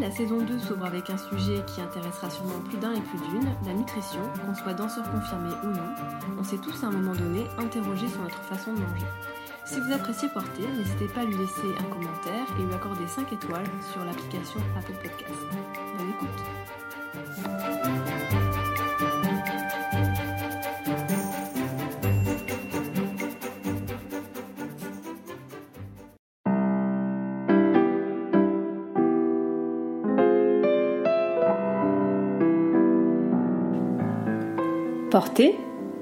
La saison 2 s'ouvre avec un sujet qui intéressera sûrement plus d'un et plus d'une, la nutrition, qu'on soit danseur confirmé ou non. On s'est tous à un moment donné interrogé sur notre façon de manger. Si vous appréciez Portée, n'hésitez pas à lui laisser un commentaire et lui accorder 5 étoiles sur l'application Apple Podcast. Bonne écoute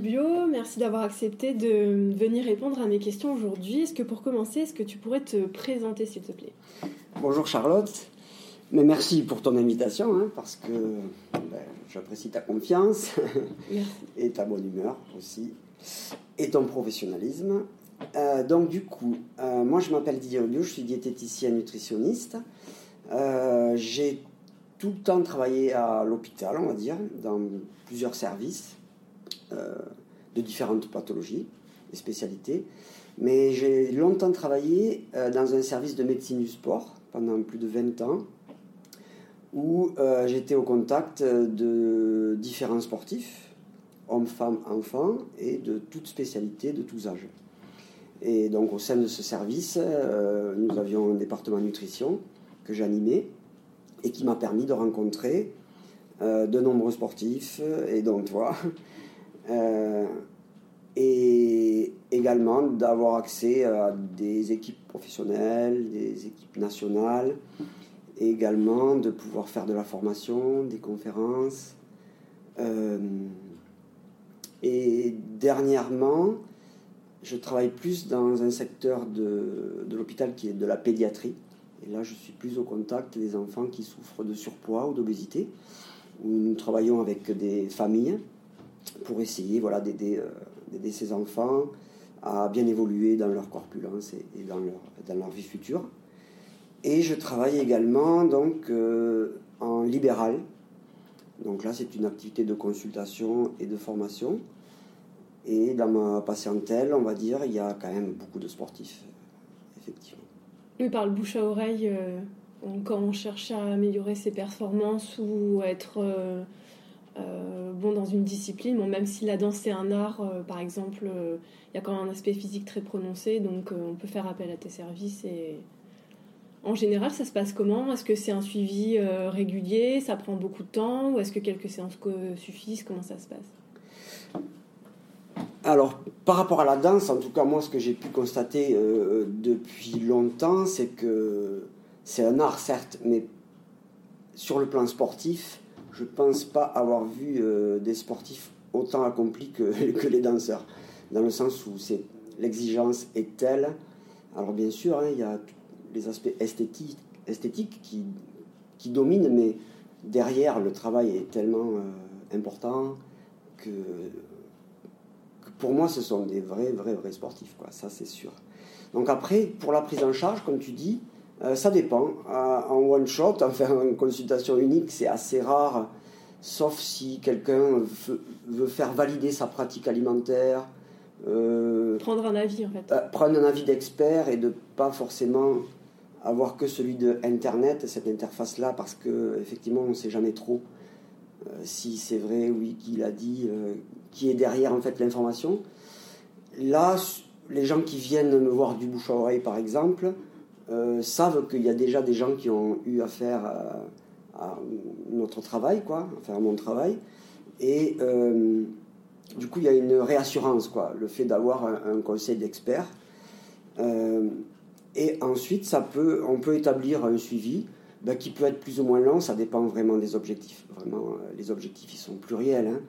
Rubio, merci d'avoir accepté de venir répondre à mes questions aujourd'hui. Est-ce que pour commencer, est-ce que tu pourrais te présenter s'il te plaît? Bonjour Charlotte, mais merci pour ton invitation hein, parce que ben, j'apprécie ta confiance et ta bonne humeur aussi et ton professionnalisme. Euh, donc du coup, euh, moi je m'appelle Didier Rubio, je suis diététicien nutritionniste. Euh, j'ai tout le temps travaillé à l'hôpital, on va dire, dans plusieurs services. Euh, de différentes pathologies et spécialités. Mais j'ai longtemps travaillé euh, dans un service de médecine du sport pendant plus de 20 ans, où euh, j'étais au contact de différents sportifs, hommes, femmes, enfants, et de toutes spécialités, de tous âges. Et donc au sein de ce service, nous avions un département nutrition que j'animais et qui m'a permis de rencontrer de nombreux sportifs, et donc toi, euh, et également d'avoir accès à des équipes professionnelles, des équipes nationales, et également de pouvoir faire de la formation, des conférences. Euh, et dernièrement, je travaille plus dans un secteur de, de l'hôpital qui est de la pédiatrie. Et là, je suis plus au contact des enfants qui souffrent de surpoids ou d'obésité, où nous travaillons avec des familles pour essayer voilà, euh, d'aider, ces enfants à bien évoluer dans leur corpulence et, dans, leur, dans leur vie future. Et je travaille également donc euh, en libéral. Donc là, c'est une activité de consultation et de formation. Et dans ma patientèle, on va dire, il y a quand même beaucoup de sportifs, effectivement. Oui, par le bouche à oreille, euh, quand on cherche à améliorer ses performances ou être bon dans une discipline, même si la danse c'est un art, euh, par exemple, euh, il y a quand même un aspect physique très prononcé, donc on peut faire appel à tes services. En général, ça se passe comment? Est-ce que c'est un suivi régulier? Ça prend beaucoup de temps? Ou est-ce que quelques séances suffisent? Comment ça se passe? Alors, par rapport à la danse, en tout cas, moi, ce que j'ai pu constater depuis longtemps, c'est que c'est un art, certes, mais sur le plan sportif, je pense pas avoir vu euh, des sportifs autant accomplis que, les danseurs, dans le sens où c'est l'exigence est telle. Alors bien sûr, hein, il y a les aspects esthétiques, qui, qui dominent, mais derrière, le travail est tellement euh, important que, pour moi, ce sont des vrais, vrais, vrais sportifs. Ça, c'est sûr. Donc après, pour la prise en charge, comme tu dis, euh, ça dépend. Euh, en one shot, enfin en consultation unique, c'est assez rare, sauf si quelqu'un veut, faire valider sa pratique alimentaire. Euh, prendre un avis en fait. prendre un avis d'expert et de pas forcément avoir que celui de Internet, cette interface-là, parce que effectivement on ne sait jamais trop si c'est vrai, oui, qui l'a dit, qui est derrière en fait l'information. Là, les gens qui viennent me voir du bouche à oreille par exemple, euh, savent qu'il y a déjà des gens qui ont eu affaire à, notre travail, quoi, à mon travail. Et euh, du coup, il y a une réassurance, quoi, le fait d'avoir un, conseil d'experts. Euh, et ensuite, ça peut, on peut établir un suivi ben, qui peut être plus ou moins long, ça dépend vraiment des objectifs. Vraiment, les objectifs, ils sont pluriels. Hein.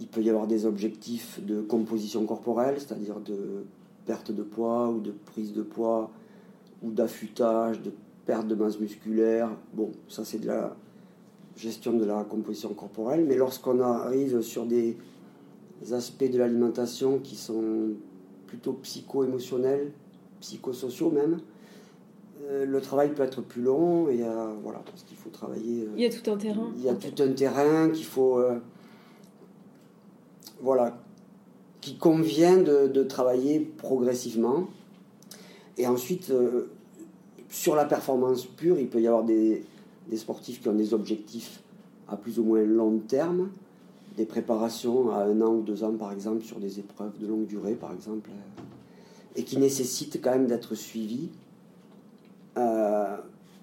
Il peut y avoir des objectifs de composition corporelle, c'est-à-dire de perte de poids ou de prise de poids ou d'affûtage, de perte de masse musculaire. Bon, ça c'est de la gestion de la composition corporelle. Mais lorsqu'on arrive sur des aspects de l'alimentation qui sont plutôt psycho-émotionnels, psychosociaux même, euh, le travail peut être plus long et euh, voilà parce qu'il faut travailler. Euh, il y a tout un terrain. Il y a tout un terrain qu'il faut voilà qui convient de, travailler progressivement et ensuite sur la performance pure il peut y avoir des, des, sportifs qui ont des objectifs à plus ou moins long terme des préparations à un an ou deux ans par exemple sur des épreuves de longue durée par exemple et qui nécessitent quand même d'être suivis euh,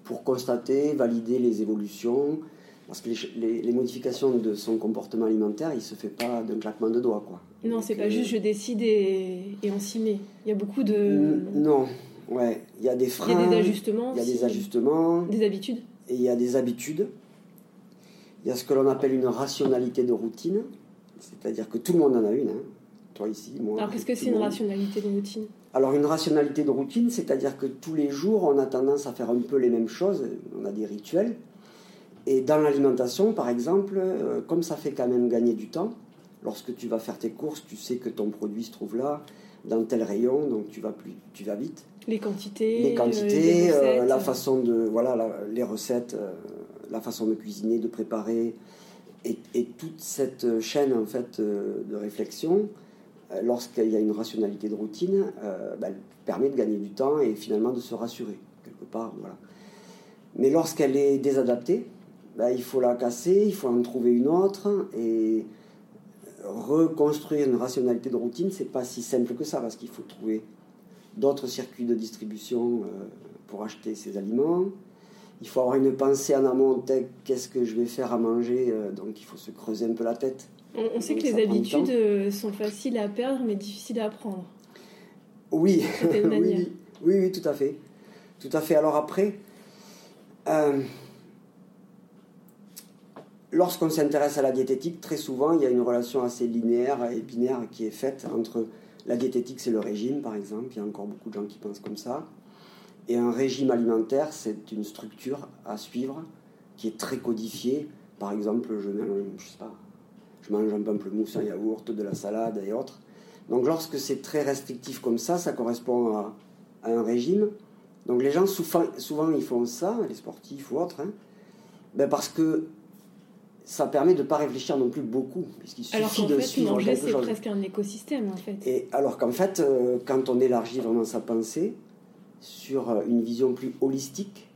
pour constater, valider les évolutions. Parce que les, modifications de son comportement alimentaire, il ne se fait pas d'un claquement de doigts. Quoi. Non, c'est pas juste je décide et, et, on s'y met. Il y a beaucoup de. Non, ouais. Il y a des freins. Il y a des ajustements. Il y a des ajustements. Des habitudes. Et il y a des habitudes. Il y a ce que l'on appelle une rationalité de routine. C'est-à-dire que tout le monde en a une. Hein. Toi ici, moi. Alors qu'est-ce que c'est une rationalité de routine? Alors une rationalité de routine, c'est-à-dire que tous les jours, on a tendance à faire un peu les mêmes choses, on a des rituels. Et dans l'alimentation, par exemple, euh, comme ça fait quand même gagner du temps, lorsque tu vas faire tes courses, tu sais que ton produit se trouve là, dans tel rayon, donc tu vas plus, tu vas vite. Les quantités, les quantités, euh, la façon de, voilà, les recettes, euh, la façon de cuisiner, de préparer, et, et toute cette chaîne en fait de réflexion euh, lorsqu'il y a une rationalité de routine, euh, bah, elle permet de gagner du temps et finalement de se rassurer, quelque part. Voilà. Mais lorsqu'elle est désadaptée, bah, il faut la casser, il faut en trouver une autre, et reconstruire une rationalité de routine, c'est pas si simple que ça, parce qu'il faut trouver d'autres circuits de distribution euh, pour acheter ces aliments. Il faut avoir une pensée en amont, qu'est-ce que je vais faire à manger, donc il faut se creuser un peu la tête. On, sait que les habitudes euh, sont faciles à perdre mais difficiles à apprendre. Oui. oui, oui, oui, tout à fait. Tout à fait. Alors après, euh, lorsqu'on s'intéresse à la diététique, très souvent, il y a une relation assez linéaire et binaire qui est faite entre la diététique, c'est le régime, par exemple. Il y a encore beaucoup de gens qui pensent comme ça. Et un régime alimentaire, c'est une structure à suivre qui est très codifiée. Par exemple, je, je sais pas, je mange un pamplemousse, un yaourt, de la salade et autres. Donc lorsque c'est très restrictif comme ça, ça correspond à, un régime. Donc les gens, souvent, souvent, ils font ça, les sportifs ou autres, hein, ben parce que ça permet de ne pas réfléchir non plus beaucoup, puisqu'il suffit de suivre quelque c'est presque un écosystème en fait. Et alors qu'en fait, euh, quand on élargit vraiment sa pensée sur euh, une vision plus holistique,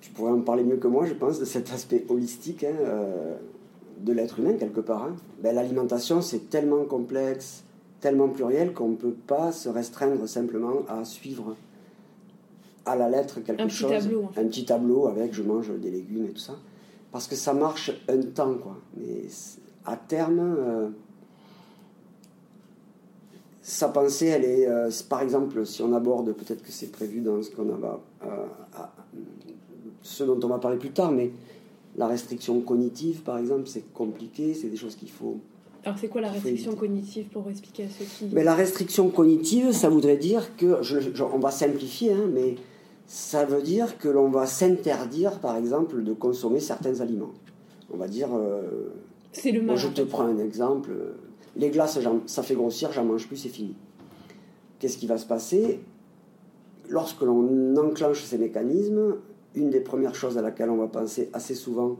tu pourrais en parler mieux que moi, je pense, de cet aspect holistique. Hein, euh, de l'être humain quelque part. Hein. Ben, l'alimentation, c'est tellement complexe, tellement pluriel qu'on ne peut pas se restreindre simplement à suivre à la lettre quelque un chose. Petit tableau, Un petit tableau avec je mange des légumes et tout ça. Parce que ça marche un temps, quoi. Mais à terme, euh, sa pensée, elle est, euh, par exemple, si on aborde, peut-être que c'est prévu dans ce qu'on va, euh, ce dont on va parler plus tard, mais la restriction cognitive, par exemple, c'est compliqué, c'est des choses qu'il faut. Alors, c'est quoi la restriction cognitive pour expliquer à ceux qui. Mais la restriction cognitive, ça voudrait dire que. on va simplifier, hein, mais ça veut dire que l'on va s'interdire, par exemple, de consommer certains aliments. On va dire. Euh, c'est le mal. je te prends un exemple. Les glaces, ça fait grossir, j'en mange plus, c'est fini. Qu'est-ce qui va se passer? Lorsque l'on enclenche ces mécanismes, une des premières choses à laquelle on va penser assez souvent,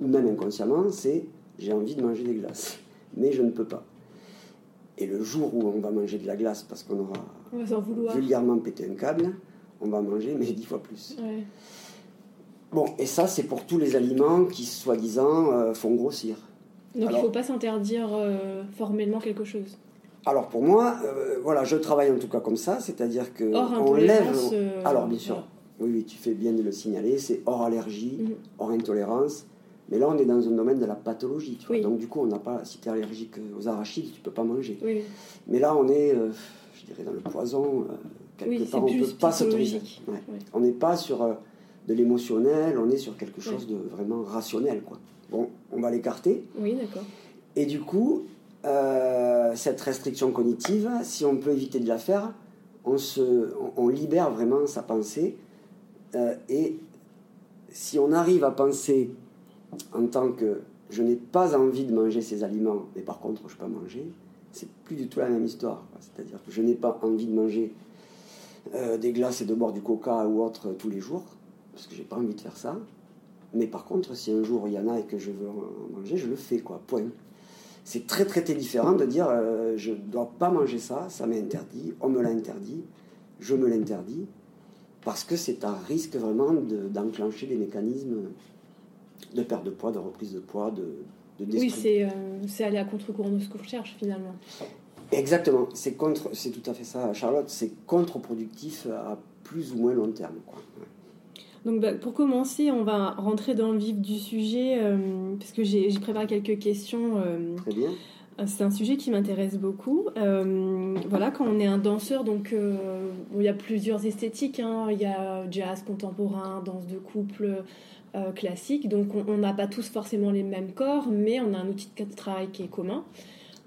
ou même inconsciemment, c'est j'ai envie de manger des glaces, mais je ne peux pas. Et le jour où on va manger de la glace parce qu'on aura vulgairement pété un câble, on va manger, mais dix fois plus. Bon, et ça, c'est pour tous les aliments qui, soi-disant, euh, font grossir. Donc il ne faut pas s'interdire euh, formellement quelque chose. Alors pour moi, euh, voilà, je travaille en tout cas comme ça, c'est-à-dire que on lève. Alors bien sûr, oui, oui, tu fais bien de le signaler, c'est hors allergie, mhm. hors intolérance. Mais là, on est dans un domaine de la pathologie. Donc, du coup, on n'a pas, si tu es allergique aux arachides, tu ne peux pas manger. Mais là, on est, je dirais, dans le poison. Euh, quelque part, on ne peut pas s'autoriser. On n'est pas sur euh, de l'émotionnel, on est sur quelque chose de vraiment rationnel. Quoi. Bon, on va l'écarter. Oui, d'accord. Et du coup, cette restriction cognitive, si on peut éviter de la faire, on, se, on, libère vraiment sa pensée. Euh, et si on arrive à penser en tant que je n'ai pas envie de manger ces aliments, mais par contre je peux manger, c'est plus du tout la même histoire. C'est-à-dire que je n'ai pas envie de manger euh, des glaces et de boire du coca ou autre tous les jours, parce que j'ai pas envie de faire ça. Mais par contre, si un jour il y en a et que je veux en manger, je le fais, quoi. Point. C'est très très différent de dire euh, je ne dois pas manger ça, ça m'est interdit, on me l'a interdit, je me l'interdis, parce que c'est un risque vraiment d'enclencher des mécanismes de perte de poids, de reprise de poids, de, de Oui, euh, c'est aller à contre-courant de ce qu'on recherche finalement. Exactement, c'est contre, c'est tout à fait ça, Charlotte, c'est contre-productif à plus ou moins long terme. Quoi. Donc bah, pour commencer, on va rentrer dans le vif du sujet, euh, parce que j'ai préparé quelques questions. Euh, Très bien. C'est un sujet qui m'intéresse beaucoup. Euh, voilà, quand on est un danseur, donc il y a plusieurs esthétiques. Hein. Il y a jazz contemporain, danse de couple, classique. Donc on n'a pas tous forcément les mêmes corps, mais on a un outil de travail qui est commun.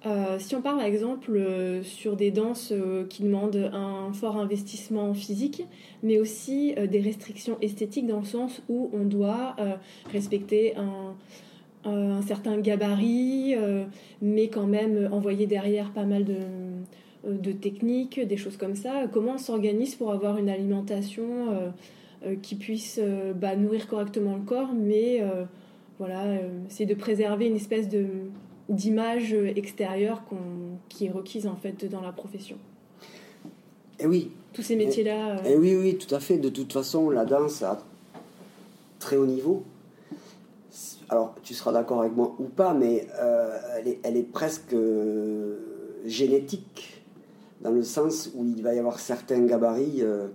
Euh, si on parle par exemple euh, sur des danses euh, qui demandent un fort investissement physique, mais aussi des restrictions esthétiques dans le sens où on doit respecter un, certain gabarit, mais quand même envoyer derrière pas mal de, de, techniques, des choses comme ça. Comment on s'organise pour avoir une alimentation qui puisse bah, nourrir correctement le corps, mais voilà, c'est de préserver une espèce de d'image extérieure qui est requise en fait dans la profession. Et eh oui. Tous ces métiers-là. Et, eh, eh oui, oui, tout à fait. De toute façon, la danse à très haut niveau. Alors, tu seras d'accord avec moi ou pas, mais euh, elle, est, elle, est, presque euh, génétique, dans le sens où il va y avoir certains gabarits euh,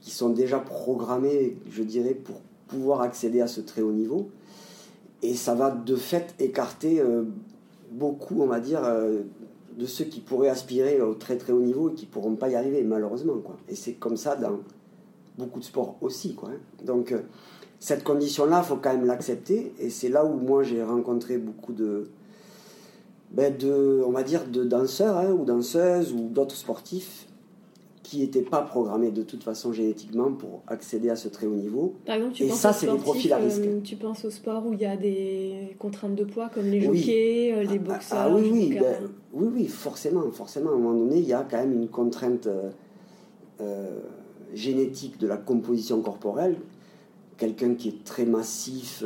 qui sont déjà programmés, je dirais, pour pouvoir accéder à ce très haut niveau. Et ça va de fait écarter beaucoup, on va dire, euh, de ceux qui pourraient aspirer au très très haut niveau et qui pourront pas y arriver, malheureusement. Quoi. Et c'est comme ça dans beaucoup de sports aussi. Quoi, hein. Donc, euh, cette condition-là, faut quand même l'accepter. Et c'est là où moi j'ai rencontré beaucoup de, ben de, on va dire, de danseurs hein, ou danseuses ou d'autres sportifs qui n'étaient pas programmés de toute façon génétiquement pour accéder à ce très haut niveau. Par exemple, tu et ça, c'est des profils à risque. Euh, tu penses au sport où il y a des contraintes de poids comme les jockeys, euh, les ah, ah, boxeurs. Ah, oui, oui, ben, oui, oui, forcément, forcément. À un moment donné, il y a quand même une contrainte euh, génétique de la composition corporelle. Quelqu'un qui est très massif,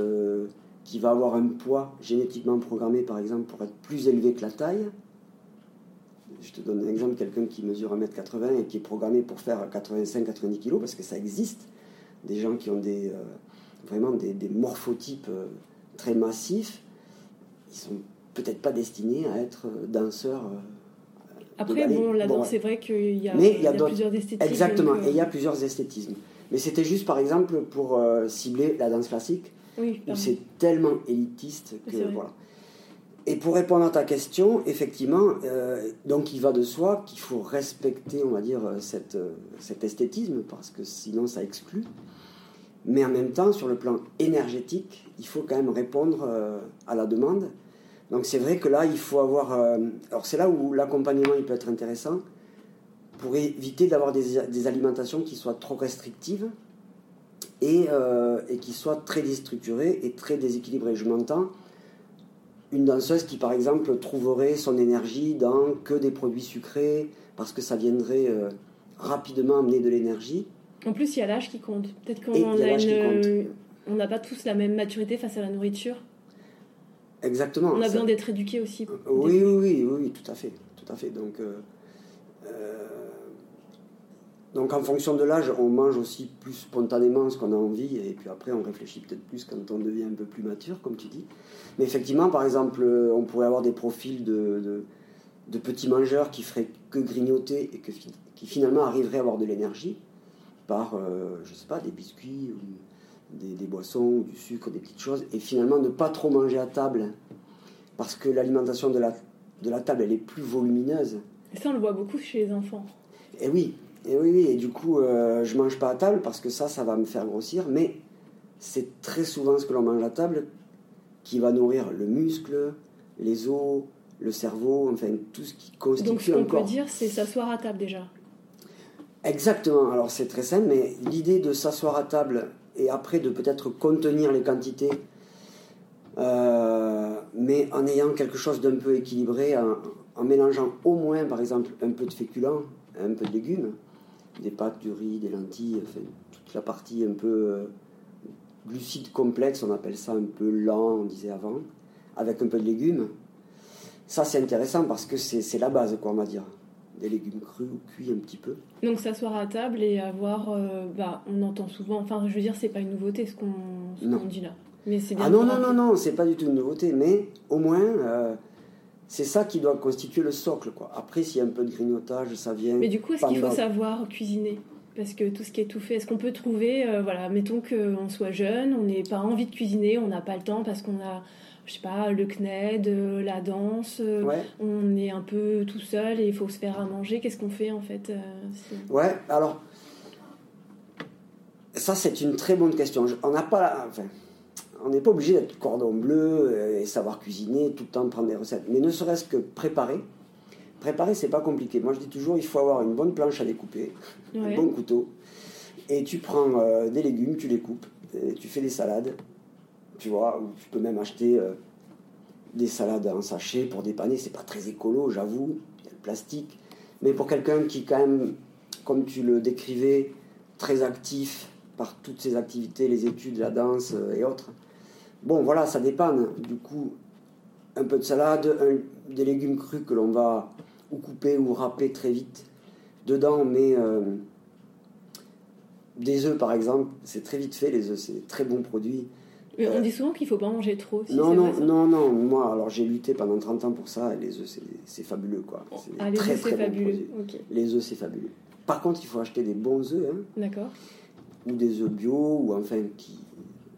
qui va avoir un poids génétiquement programmé, par exemple, pour être plus élevé que la taille je te donne un exemple, quelqu'un qui mesure 1m80 et qui est programmé pour faire 85-90 kg, parce que ça existe, des gens qui ont des, euh, vraiment des, morphotypes euh, très massifs, ils sont peut-être pas destinés à être euh, danseurs. Après, bon, la danse, c'est vrai qu'il y a, Mais il y a, plusieurs esthétismes. Exactement, et il y a plusieurs esthétismes. Mais c'était juste, par exemple, pour cibler la danse classique, oui, où c'est tellement élitiste que voilà. Et pour répondre à ta question, effectivement, euh, donc il va de soi qu'il faut respecter, on va dire, cette, euh, cet esthétisme, parce que sinon ça exclut. Mais en même temps, sur le plan énergétique, il faut quand même répondre euh, à la demande. Donc c'est vrai que là, il faut avoir... alors c'est là où l'accompagnement peut être intéressant, pour éviter d'avoir des, alimentations qui soient trop restrictives et qui soient très déstructurées et très déséquilibrées. Je m'entends une danseuse qui, par exemple, trouverait son énergie dans que des produits sucrés, parce que ça viendrait euh, rapidement amener de l'énergie. En plus, il y a l'âge qui compte. Peut-être qu'on n'a pas tous la même maturité face à la nourriture. Exactement. On a besoin d'être éduqué aussi. Oui, oui, oui, oui, tout à fait. Tout à fait. Donc, euh, euh, donc en fonction de l'âge, on mange aussi plus spontanément ce qu'on a envie, et puis après on réfléchit peut-être plus quand on devient un peu plus mature, comme tu dis. Mais effectivement, par exemple, euh, on pourrait avoir des profils de, de, petits mangeurs qui feraient que grignoter et que, qui finalement arriveraient à avoir de l'énergie par, euh, je sais pas, des biscuits ou des, des, boissons, du sucre, des petites choses, et finalement ne pas trop manger à table, parce que l'alimentation de la, de la table, elle est plus volumineuse. Et ça, on le voit beaucoup chez les enfants. Et oui, et oui, oui, et du coup, euh, je mange pas à table parce que ça, ça va me faire grossir, mais c'est très souvent ce que l'on mange à table qui va nourrir le muscle, les os, le cerveau, enfin tout ce qui constitue Donc ce qu'on peut dire, c'est s'asseoir à table déjà. Exactement, alors c'est très simple, mais l'idée de s'asseoir à table et après de peut-être contenir les quantités, euh, mais en ayant quelque chose d'un peu équilibré, en, mélangeant au moins par exemple un peu de féculents, un peu de légumes, des pâtes, du riz, des lentilles, enfin, toute la partie un peu euh, glucide complexe, on appelle ça un peu lent, on disait avant, avec un peu de légumes. Ça c'est intéressant parce que c'est la base, quoi, on va dire des légumes crus ou cuits un petit peu. Donc s'asseoir à table et avoir, euh, bah, on entend souvent, enfin je veux dire c'est pas une nouveauté ce qu'on dit là. Mais c'est bien. Ah non non non non, c'est pas du tout une nouveauté, mais au moins euh, c'est ça qui doit constituer le socle quoi. Après s'il y a un peu de grignotage, ça vient. Mais du coup est-ce qu'il faut savoir cuisiner? Parce que tout ce qui est tout fait, est-ce qu'on peut trouver, euh, voilà, mettons qu'on soit jeune, on n'a pas envie de cuisiner, on n'a pas le temps parce qu'on a je sais pas, le CNED, euh, la danse, euh, on est un peu tout seul et il faut se faire à manger. Qu'est-ce qu'on fait en fait Ouais, alors ça c'est une très bonne question. On n'a pas, enfin, on n'est pas obligé d'être cordon bleu et savoir cuisiner tout le temps prendre des recettes, mais ne serait-ce que préparer. Préparer c'est pas compliqué. Moi je dis toujours il faut avoir une bonne planche à découper, un bon couteau, et tu prends des légumes, tu les coupes, et tu fais des salades tu vois, ou tu peux même acheter euh, des salades en sachet pour dépanner. C'est pas très écolo, j'avoue, il y a le plastique. Mais pour quelqu'un qui, quand même, comme tu le décrivais, très actif par toutes ses activités, les études, la danse euh, et autres, bon, voilà, ça dépanne. Du coup, un peu de salade, des légumes crus que l'on va ou couper ou râper très vite dedans, mais euh, des œufs par exemple, c'est très vite fait, les œufs, c'est très bon produit. Mais on dit souvent qu'il ne faut pas manger trop. non, non, non, non. Moi, alors j'ai lutté pendant 30 ans pour ça. Et les œufs, c'est fabuleux, quoi. Ah, les œufs, c'est fabuleux. Les œufs, c'est fabuleux. Par contre, il faut acheter des bons œufs. Hein, D'accord. Ou des œufs bio, ou enfin, qui,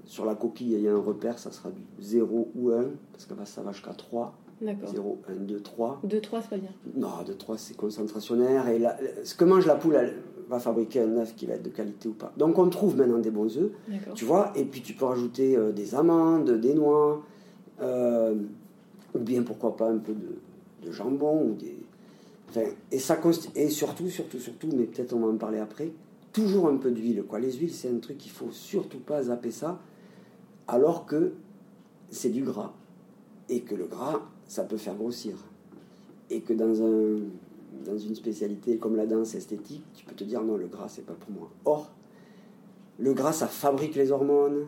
sur la coquille, il y a un repère, ça sera du 0 ou 1, parce que ça va jusqu'à 3. D'accord. 0, 1, 2, 3. 2, 3, c'est pas bien. Non, 2, 3, c'est concentrationnaire. Et ce que mange la poule, elle, va fabriquer un œuf qui va être de qualité ou pas. Donc on trouve maintenant des bons œufs, tu vois, et puis tu peux rajouter euh, des amandes, des noix, euh, ou bien pourquoi pas un peu de, jambon, ou des... Enfin, et, ça et surtout, surtout, surtout, mais peut-être on va en parler après, toujours un peu d'huile. Quoi. Les huiles, c'est un truc qu'il faut surtout pas zapper ça, alors que c'est du gras. Et que le gras, ça peut faire grossir. Et que dans un dans une spécialité comme la danse esthétique, tu peux te dire non, le gras, c'est pas pour moi. Or, le gras, ça fabrique les hormones,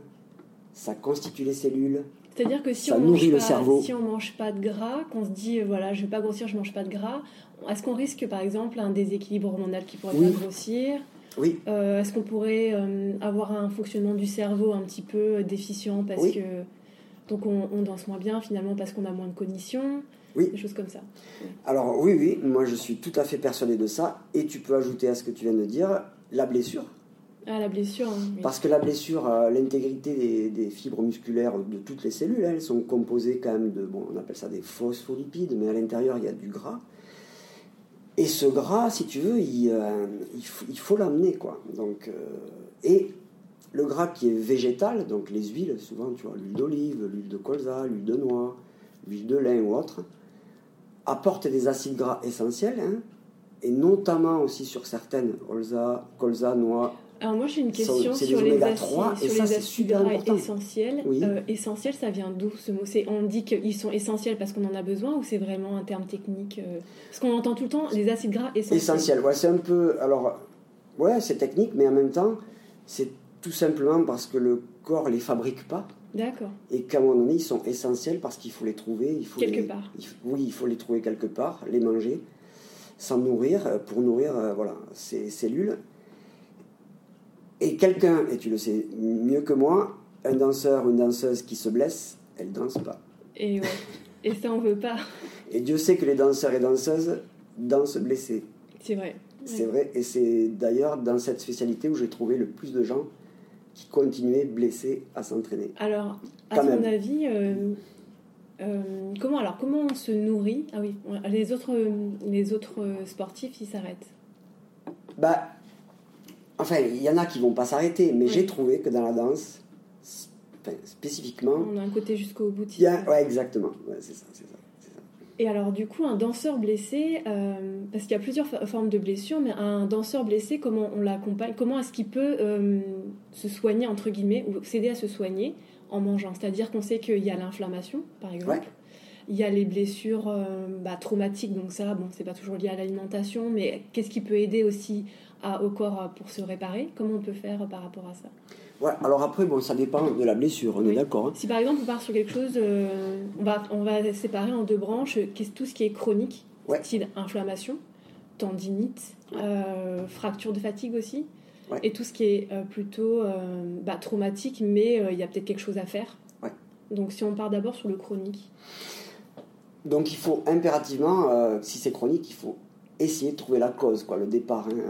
ça constitue les cellules. C'est-à-dire que si on mange pas, si on mange pas de gras, qu'on se dit voilà, je vais pas grossir, je mange pas de gras, est-ce qu'on risque par exemple un déséquilibre hormonal qui pourrait pas grossir? Oui. Euh, est-ce qu'on pourrait euh, avoir un fonctionnement du cerveau un petit peu déficient parce que donc on, on, danse moins bien finalement parce qu'on a moins de cognition oui. Des choses comme ça. Alors oui, oui, moi je suis tout à fait persuadé de ça. Et tu peux ajouter à ce que tu viens de dire la blessure. Ah, la blessure. Parce que la blessure, euh, l'intégrité des, fibres musculaires de toutes les cellules, elles sont composées quand même de, bon, on appelle ça des phospholipides, mais à l'intérieur il y a du gras. Et ce gras, si tu veux, il, euh, faut l'amener, quoi. Donc, euh, et le gras qui est végétal, donc les huiles, souvent, tu vois, l'huile d'olive, l'huile de colza, l'huile de noix, l'huile de lin ou autre, apporte des acides gras essentiels, hein, et notamment aussi sur certaines, colza, colza noix. Alors moi j'ai une question sur, les acides, 3, sur les acides gras essentiels. Euh, essentiel, ça vient d'où ce mot? On dit qu'ils sont essentiels parce qu'on en a besoin ou c'est vraiment un terme technique euh? Parce qu'on entend tout le temps les acides gras essentiels. Essentiels, ouais, c'est un peu... Alors, ouais, c'est technique, mais en même temps, c'est tout simplement parce que le corps les fabrique pas. D'accord. Et qu'à un moment donné, ils sont essentiels parce qu'il faut les trouver. Il faut quelque part. oui, il faut les trouver quelque part, les manger, s'en nourrir euh, pour nourrir euh, voilà, ces cellules. Et quelqu'un, et tu le sais mieux que moi, un danseur ou une danseuse qui se blesse, elle danse pas. Et, et ça, on veut pas. Et Dieu sait que les danseurs et danseuses dansent blessés. C'est vrai. C'est vrai. Et c'est d'ailleurs dans cette spécialité où j'ai trouvé le plus de gens qui continuaient blessés à s'entraîner. Alors, à ton avis, euh, euh, comment, alors, comment on se nourrit? Ah oui, les autres, les autres sportifs, ils s'arrêtent Bah, enfin, il y en a qui vont pas s'arrêter, mais j'ai trouvé que dans la danse, spécifiquement... On a un côté jusqu'au bout. Ouais, exactement. c'est ça, c'est ça, Et alors, du coup, un danseur blessé, euh, parce qu'il y a plusieurs formes de blessures, mais un danseur blessé, comment on l'accompagne Comment est-ce qu'il peut euh, se soigner, entre guillemets, ou s'aider à se soigner en mangeant? C'est-à-dire qu'on sait qu'il y a l'inflammation, par exemple. Il y a les blessures euh, bah, traumatiques, donc ça, bon, c'est pas toujours lié à l'alimentation, mais qu'est-ce qui peut aider aussi à, au corps pour se réparer Comment on peut faire par rapport à ça? Ouais, alors après, bon, ça dépend de la blessure, on est d'accord. Hein. Si par exemple on part sur quelque chose, euh, on, va, on va séparer en deux branches tout ce qui est chronique, style inflammation, tendinite, euh, fracture de fatigue aussi, et tout ce qui est euh, plutôt bah, traumatique, mais il y a peut-être quelque chose à faire. Donc si on part d'abord sur le chronique. Donc il faut impérativement, si c'est chronique, il faut essayer de trouver la cause, quoi, le départ. Hein,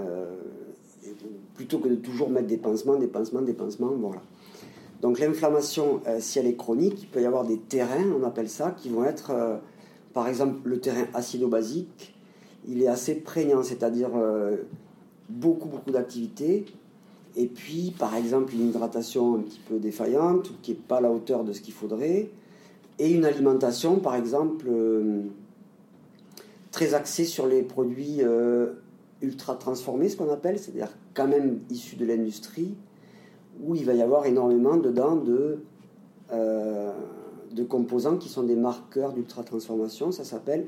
plutôt que de toujours mettre des pansements, des pansements, des pansements. Voilà. Donc l'inflammation, euh, si elle est chronique, il peut y avoir des terrains, on appelle ça, qui vont être, euh, par exemple, le terrain acido-basique, il est assez prégnant, c'est-à-dire euh, beaucoup, beaucoup d'activité. Et puis, par exemple, une hydratation un petit peu défaillante, qui n'est pas à la hauteur de ce qu'il faudrait. Et une alimentation, par exemple, très axée sur les produits ultra transformés, ce qu'on appelle, c'est-à-dire quand même issus de l'industrie, où il va y avoir énormément dedans de, euh, de composants qui sont des marqueurs d'ultra transformation, ça s'appelle.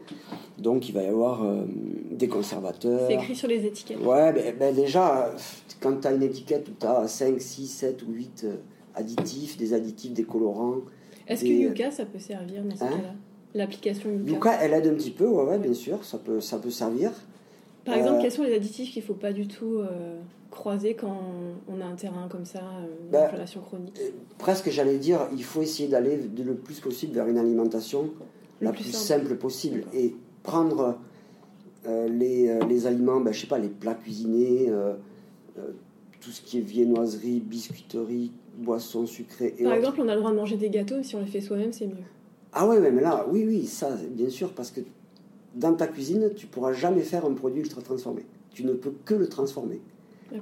Donc il va y avoir euh, des conservateurs. C'est écrit sur les étiquettes. Ouais, ben, ben déjà, quand tu as une étiquette où tu as 5, 6, 7 ou 8 euh, additifs, des additifs, des colorants. Est-ce que Yuka, ça peut servir dans ce hein cas-là? L'application Yuka Yuka, elle aide un petit peu, ouais, ouais, bien sûr, ça peut, ça peut servir. Par exemple, quels sont les additifs qu'il ne faut pas du tout croiser quand on a un terrain comme ça, une bah, inflammation chronique? euh, Presque, j'allais dire, il faut essayer d'aller le plus possible vers une alimentation la plus, simple. possible et prendre euh, les, euh, les, aliments, ben, je sais pas, les plats cuisinés, tout ce qui est viennoiserie, biscuiterie, boissons sucrées. Par exemple, on a le droit de manger des gâteaux, si on les fait soi-même, c'est mieux. Ah ouais, mais là, oui, oui, ça, bien sûr, parce que dans ta cuisine, tu pourras jamais faire un produit ultra transformé. Tu ne peux que le transformer.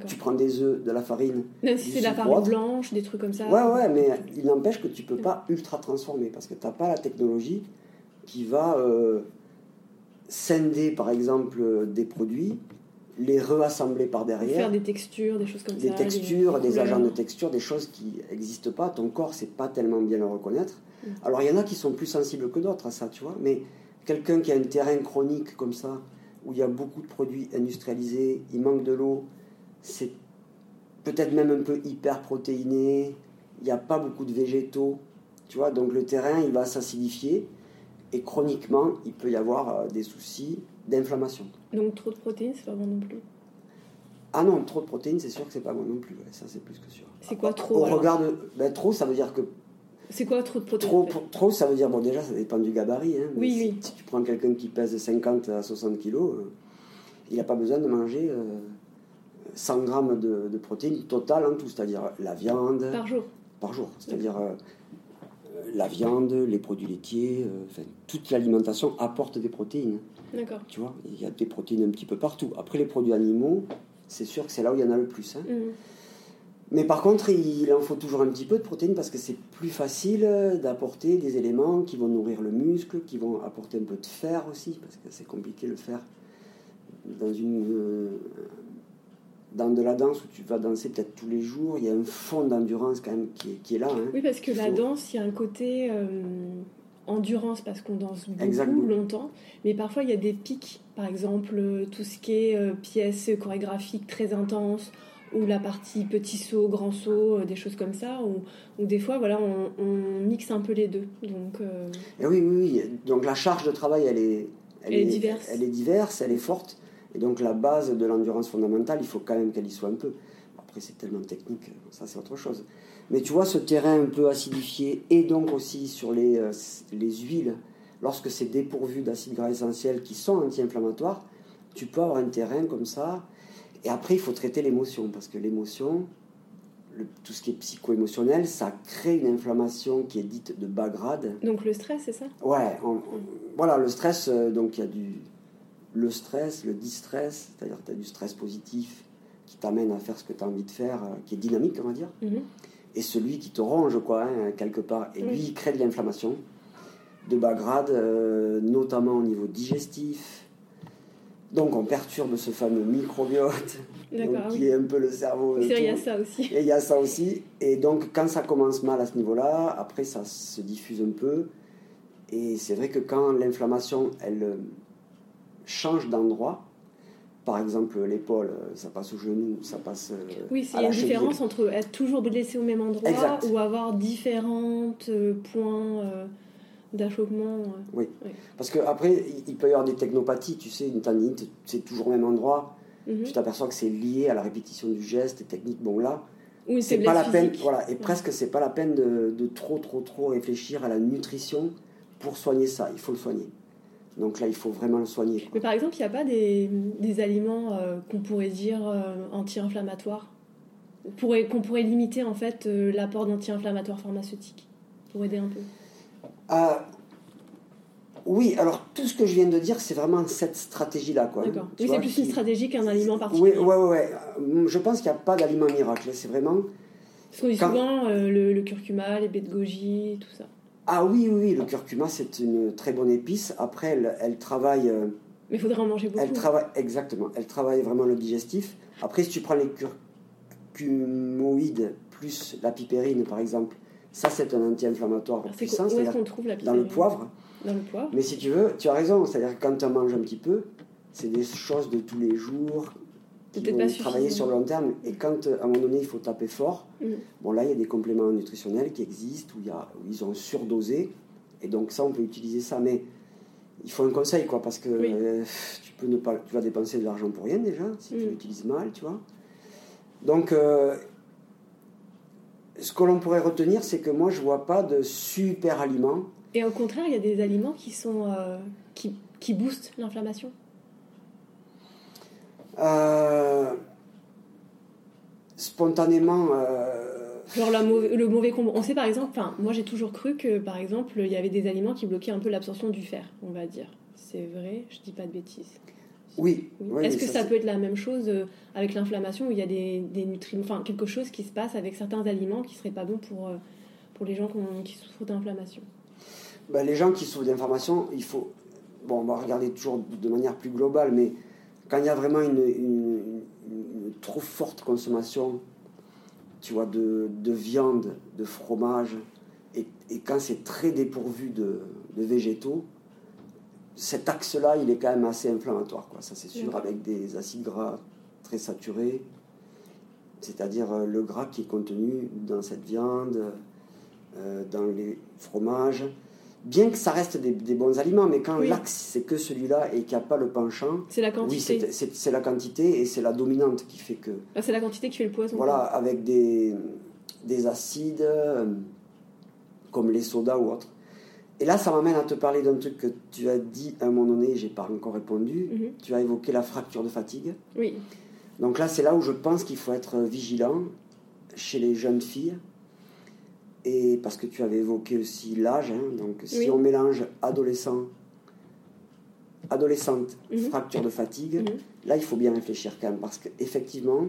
Tu prends des œufs, de la farine. Même si c'est de la farine blanche, des trucs comme ça. Ouais, ouais, mais il n'empêche que tu peux pas ultra transformer parce que tu n'as pas la technologie qui va euh, scinder, par exemple, des produits, les reassembler par derrière. Faire des textures, des choses comme des ça. Textures, des agents de texture, des choses qui n'existent pas. Ton corps sait pas tellement bien le reconnaître. Mm. Alors, il y en a qui sont plus sensibles que d'autres à ça, tu vois. Mais quelqu'un qui a un terrain chronique comme ça, où il y a beaucoup de produits industrialisés, il manque de l'eau, c'est peut-être même un peu hyper protéiné, il n'y a pas beaucoup de végétaux, tu vois, donc le terrain il va s'acidifier et chroniquement il peut y avoir euh, des soucis d'inflammation. Donc trop de protéines, c'est pas bon non plus? Ah non, trop de protéines, c'est sûr que c'est pas bon non plus, ça c'est plus que sûr. C'est quoi trop Au regard ben, trop, ça veut dire que. C'est quoi trop de protéines Trop, trop, ça veut dire, bon déjà ça dépend du gabarit, hein, oui, si, oui. si, tu prends quelqu'un qui pèse 50 à 60 kilos, euh, il n'a pas besoin de manger. Euh, 100 grammes de, protéines totales en tout, c'est-à-dire la viande. Par jour. Par jour, c'est-à-dire euh, la viande, les produits laitiers, euh, toute l'alimentation apporte des protéines. D'accord. Tu vois, il y a des protéines un petit peu partout. Après, les produits animaux, c'est sûr que c'est là où il y en a le plus. Hein. Mhm. Mais par contre, il en faut toujours un petit peu de protéines parce que c'est plus facile d'apporter des éléments qui vont nourrir le muscle, qui vont apporter un peu de fer aussi, parce que c'est compliqué le fer dans une, dans de la danse où tu vas danser peut-être tous les jours, il y a un fond d'endurance quand même qui est, qui est là. Hein. Oui, parce que la danse, il y a un côté euh, endurance parce qu'on danse beaucoup longtemps, mais parfois il y a des pics. Par exemple, tout ce qui est euh, pièces chorégraphiques très intenses, ou la partie petit saut, grand saut, euh, des choses comme ça, ou, des fois, voilà, on, mixe un peu les deux. Donc, Et oui, oui, oui. Donc la charge de travail, elle est, elle, est, diverse. Elle est diverse, elle est forte. Et donc la base de l'endurance fondamentale, il faut quand même qu'elle y soit un peu. Après, c'est tellement technique, ça c'est autre chose. Mais tu vois, ce terrain un peu acidifié, et donc aussi sur les, euh, les huiles, lorsque c'est dépourvu d'acides gras essentiels qui sont anti-inflammatoires, tu peux avoir un terrain comme ça. Et après, il faut traiter l'émotion, parce que l'émotion, tout ce qui est psycho-émotionnel, ça crée une inflammation qui est dite de bas grade. Donc le stress, c'est ça? Ouais, voilà, le stress, euh, donc il y a du, le stress, le distress, c'est-à-dire tu as du stress positif qui t'amène à faire ce que tu as envie de faire, euh, qui est dynamique, on va dire, mhm. et celui qui te ronge, quoi, hein, quelque part, et lui, il crée de l'inflammation. de bas grade, notamment au niveau digestif. Donc on perturbe ce fameux microbiote qui est un peu le cerveau. Il y a ça aussi. Et il y a ça aussi. Et donc quand ça commence mal à ce niveau-là, après ça se diffuse un peu. Et c'est vrai que quand l'inflammation, elle euh, change d'endroit, par exemple l'épaule, euh, ça passe au genou, ça passe. Euh, oui, il y a une différence entre être toujours blessé au même endroit ou avoir différents points d'achoppement. Oui. Parce qu'après, il peut y avoir des technopathies, tu sais, une tendinite, c'est toujours au même endroit. Mhm. Tu t'aperçois que c'est lié à la répétition du geste, technique. Bon, là, oui, c'est pas la peine. Voilà, et presque, c'est pas la peine de, de, trop, trop, trop réfléchir à la nutrition pour soigner ça. Il faut le soigner. Donc là, il faut vraiment le soigner. Mais par exemple, il n'y a pas des, des aliments euh, qu'on pourrait dire euh, anti-inflammatoires? Qu'on pourrait limiter en fait euh, l'apport d'anti-inflammatoires pharmaceutiques pour aider un peu? Ah, oui, alors tout ce que je viens de dire, c'est vraiment cette stratégie-là. D'accord. Oui, c'est plus une stratégie qu'un aliment particulier. Oui, ouais, ouais, Je pense qu'il n'y a pas d'aliment miracle. C'est vraiment. Parce qu'on dit souvent le, le, curcuma, les baies de goji, tout ça. Ah oui, oui, le curcuma, c'est une très bonne épice. Après, elle, travaille. Euh, Mais il faudrait en manger beaucoup. Elle travaille, exactement. Elle travaille vraiment le digestif. Après, si tu prends les curcumoïdes plus la pipérine, par exemple, ça, c'est un anti-inflammatoire puissant. Où est-ce qu'on trouve la Dans le poivre. Dans le poivre. Mais si tu veux, tu as raison. C'est-à-dire que quand tu en manges un petit peu, c'est des choses de tous les jours qui vont travailler sur le long terme. Et quand, à un moment donné, il faut taper fort, mm. bon là, il y a des compléments nutritionnels qui existent où, il y a, ils ont surdosé. Et donc ça, on peut utiliser ça. Mais il faut un conseil, quoi, parce que euh, tu, peux ne pas, tu vas dépenser de l'argent pour rien déjà, si tu mm. l'utilises mal, tu vois. Donc, euh, ce que l'on pourrait retenir, c'est que moi, je vois pas de super aliments. Et au contraire, il y a des aliments qui, sont, euh, qui, qui boostent l'inflammation euh, spontanément. Euh, Genre le mauvais combo. On sait par exemple, enfin, moi j'ai toujours cru que par exemple il y avait des aliments qui bloquaient un peu l'absorption du fer, on va dire. C'est vrai, je dis pas de bêtises. Oui. Est-ce que ça, peut être la même chose euh, avec l'inflammation où il y a des, des nutriments, enfin quelque chose qui se passe avec certains aliments qui seraient pas bons pour, pour les gens qui souffrent d'inflammation? Ben, Les gens qui souffrent d'inflammation, il faut. Bon, on va regarder toujours de manière plus globale, mais quand il y a vraiment une, trop forte consommation, tu vois, de, viande, de fromage, et, quand c'est très dépourvu de, végétaux, cet axe-là, il est quand même assez inflammatoire, quoi. Ça, c'est sûr, avec des acides gras très saturés, c'est-à-dire euh, le gras qui est contenu dans cette viande, euh, dans les fromages, bien que ça reste des, bons aliments, mais quand l'axe c'est que celui-là et qu'il n'y a pas le penchant, c'est la quantité. Oui, c'est la quantité et c'est la dominante qui fait que. Ah, c'est la quantité qui fait le poison. Voilà, avec des, des acides euh, comme les sodas ou autres. Et là, ça m'amène à te parler d'un truc que tu as dit à un moment donné, j'ai pas encore répondu. Mhm. Tu as évoqué la fracture de fatigue. Oui. Donc là, c'est là où je pense qu'il faut être vigilant chez les jeunes filles et parce que tu avais évoqué aussi l'âge, hein, donc si on mélange adolescent, adolescente, mhm. fracture de fatigue, mhm. là il faut bien réfléchir quand même, parce qu'effectivement,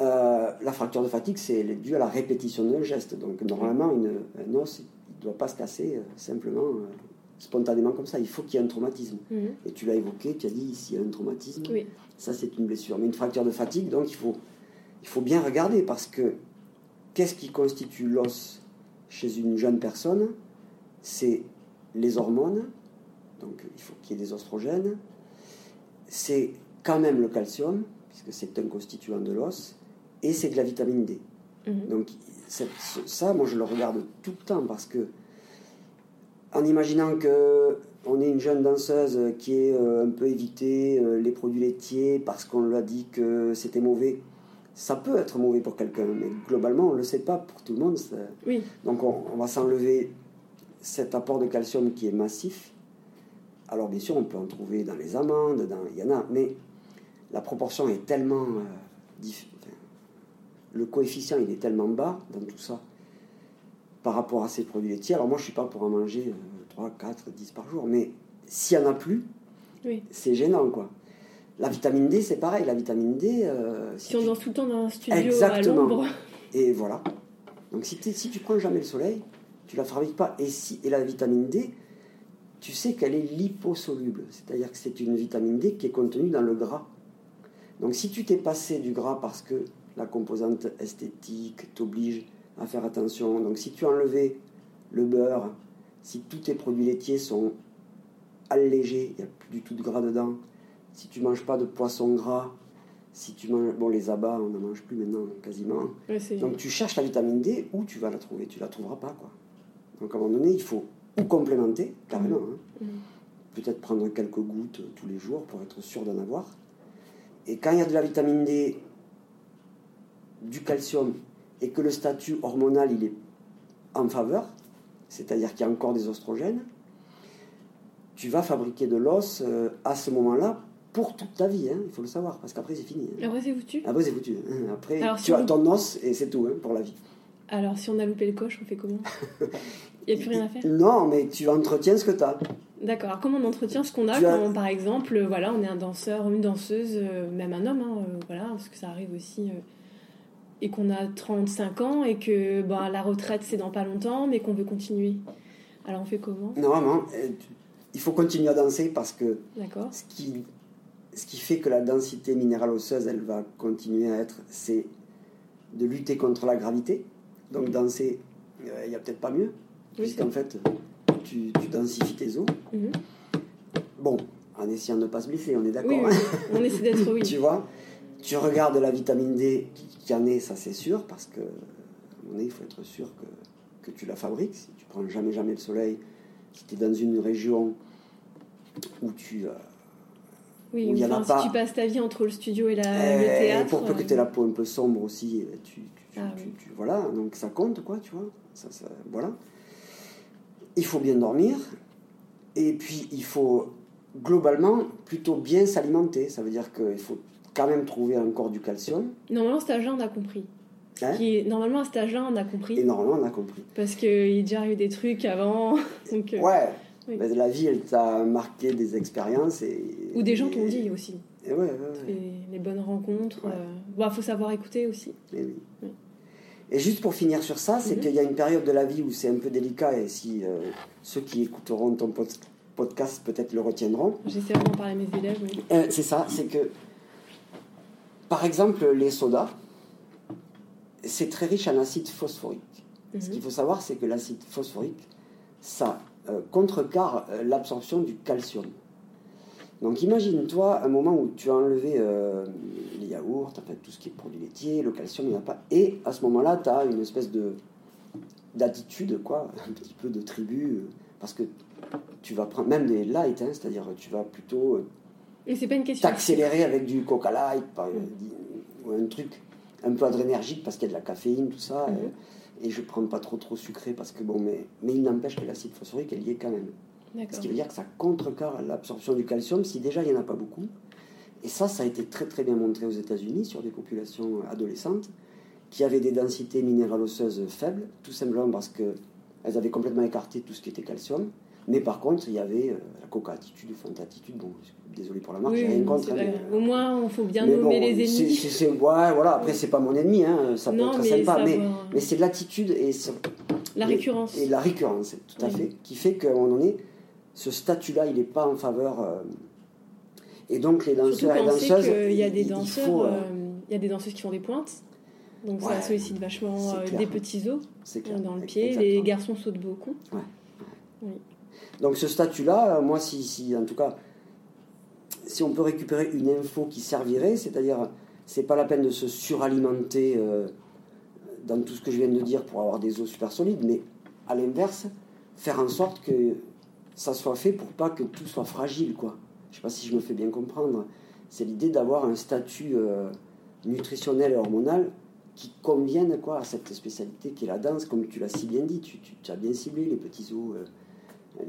euh, la fracture de fatigue, c'est dû à la répétition d'un geste. Donc normalement, une, un os, ne doit pas se casser euh, simplement, euh, spontanément comme ça. Il faut qu'il y ait un traumatisme. Mhm. Et tu l'as évoqué, tu as dit, s'il y a un traumatisme, ça c'est une blessure. Mais une fracture de fatigue, donc il faut, il faut bien regarder, parce que Qu'est-ce qui constitue l'os chez une jeune personne? C'est les hormones, donc il faut qu'il y ait des oestrogènes. C'est quand même le calcium, puisque c'est un constituant de l'os, et c'est de la vitamine D. Mhm. Donc ça, moi je le regarde tout le temps parce que en imaginant que on est une jeune danseuse qui est euh, un peu évité euh, les produits laitiers parce qu'on lui a dit que c'était mauvais ça peut être mauvais pour quelqu'un, mais globalement, on ne le sait pas pour tout le monde. Oui. Donc, on, va s'enlever cet apport de calcium qui est massif. Alors, bien sûr, on peut en trouver dans les amandes, dans, il y en a, mais la proportion est tellement. Euh, le coefficient, il est tellement bas dans tout ça par rapport à ces produits laitiers. Alors, moi, je ne suis pas pour en manger 3, 4, 10 par jour, mais s'il n'y en a plus, c'est gênant, quoi. La vitamine D, c'est pareil. La vitamine D. Euh, si, on danse tout le temps dans un studio Exactement. à l'ombre. Et voilà. Donc si, si tu prends jamais le soleil, Tu la fabriques pas. Et, si, et la vitamine D, tu sais qu'elle est liposoluble, c'est-à-dire que c'est une vitamine D qui est contenue dans le gras. Donc si tu t'es passé du gras parce que la composante esthétique t'oblige à faire attention, donc si tu enlevé le beurre, si tous tes produits laitiers sont allégés, il n'y a plus du tout de gras dedans, si tu manges pas de poisson gras, si tu manges, bon les abats on n'en mange plus maintenant quasiment, donc tu cherches la vitamine D où tu vas la trouver, tu la trouveras pas quoi. Donc à un moment donné il faut ou complémenter, carrément. Hein. Mm. Peut-être prendre quelques gouttes tous les jours pour être sûr d'en avoir. Et quand il y a de la vitamine D, du calcium, et que le statut hormonal il est en faveur, c'est-à-dire qu'il y a encore des oestrogènes, tu vas fabriquer de l'os euh, à ce moment-là pour toute ta vie, hein, il faut le savoir, parce qu'après c'est fini. Hein. Après c'est foutu. Après c'est foutu. Après tu as ton os et c'est tout pour la vie. Alors si on a loupé le coche, on fait comment? Il n'y a plus rien à faire? Non, mais tu entretiens ce que tu as. D'accord. Alors, comment on entretient ce qu'on a quand, par exemple, voilà, on est un danseur, une danseuse, euh, même un homme, hein, euh, voilà, parce que ça arrive aussi, euh, et qu'on a 35 ans et que bah, la retraite c'est dans pas longtemps, mais qu'on veut continuer. Alors, on fait comment? Normalement, il faut continuer à danser parce que ce qui, ce qui fait que la densité minérale osseuse, elle va continuer à être, c'est de lutter contre la gravité. Donc, danser, il n'y a peut-être pas mieux puisqu'en fait, tu, tu, densifies tes os. Mhm. Bon, en essayant de ne pas se blesser, on est d'accord. Oui, hein. on essaie d'être, oui. tu vois, tu regardes la vitamine D qui en est, ça c'est sûr, parce que il faut être sûr que, que tu la fabriques. Si tu prends jamais, jamais le soleil, si tu es dans une région où tu. Euh, oui, où enfin, si tu passes ta vie entre le studio et la, le théâtre. pour peu que tu aies la peau un peu sombre aussi, tu, tu, ah tu, voilà, donc ça compte, quoi, tu vois. Ça, ça, voilà il faut bien dormir, et puis il faut globalement plutôt bien s'alimenter. Ça veut dire qu'il faut quand même trouver encore du calcium. Normalement, cet âge-là, on a compris. Hein qui Normalement, à cet âge-là, on a compris. Et normalement, on a compris. Parce qu'il y a déjà eu des trucs avant. Donc, euh, ouais. la vie, elle t'a marqué des expériences. Et, Ou des gens t'ont dit aussi. Et ouais, les, bonnes rencontres. Il euh, bah, faut savoir écouter aussi. Et oui. Et juste pour finir sur ça, c'est mhm. qu'il y a une période de la vie où c'est un peu délicat et si euh, ceux qui écouteront ton podcast peut-être le retiendront. J'essaie vraiment de parler à mes élèves, oui. C'est ça, c'est que par exemple les sodas, c'est très riche en acide phosphorique. Ce qu'il mhm. faut savoir, c'est que l'acide phosphorique, ça euh, contrecarre l'absorption du calcium. Donc imagine-toi un moment où tu as enlevé euh, les yaourts, fait tout ce qui est produit laitier, le calcium, il n'y a pas. Et à ce moment-là, tu as une espèce de d'attitude, quoi, un petit peu de tribu, euh, parce que tu vas prendre même des light, hein, c'est-à-dire tu vas plutôt euh, t'accélérer avec du coca light ou un truc un peu adrénergique parce qu'il y a de la caféine, tout ça. Mm-hmm. et, je ne prends pas trop trop sucré parce que bon, mais, mais il n'empêche que l'acide phosphorique, elle y est quand même. Ce qui veut dire que ça contrecarre l'absorption du calcium si déjà il n'y en a pas beaucoup. Et ça, ça a été très très bien montré aux États-Unis sur des populations adolescentes qui avaient des densités minérales osseuses faibles, tout simplement parce qu'elles avaient complètement écarté tout ce qui était calcium. Mais par contre, il y avait euh, la coca-attitude, attitude. Bon, désolé pour la marque, j'ai rien contre. Hein, au moins, il faut bien nommer les ennemis. C'est, ouais, voilà. Après, c'est pas mon ennemi, hein, ça peut être très sympa. Mais, mais c'est l'attitude et la récurrence. Et, la récurrence, tout à fait, qui fait qu'à un moment donné, ce statut-là, il n'est pas en faveur. Euh, et donc les danseurs et danseuses. Il y a des danseurs, euh, euh, il y a des danseuses qui font des pointes. Donc ça sollicite vachement des petits os dans le pied. Les garçons sautent beaucoup. Donc ce statut-là, moi, si, si, en tout cas, si on peut récupérer une info qui servirait, c'est-à-dire, c'est pas la peine de se suralimenter dans tout ce que je viens de dire pour avoir des os super solides, mais à l'inverse, faire en sorte que ça soit fait pour pas que tout soit fragile, quoi. Je sais pas si je me fais bien comprendre. C'est l'idée d'avoir un statut euh, nutritionnel et hormonal qui convienne quoi, à cette spécialité qui est la danse, comme tu l'as si bien dit. Tu, as bien ciblé les petits os, euh,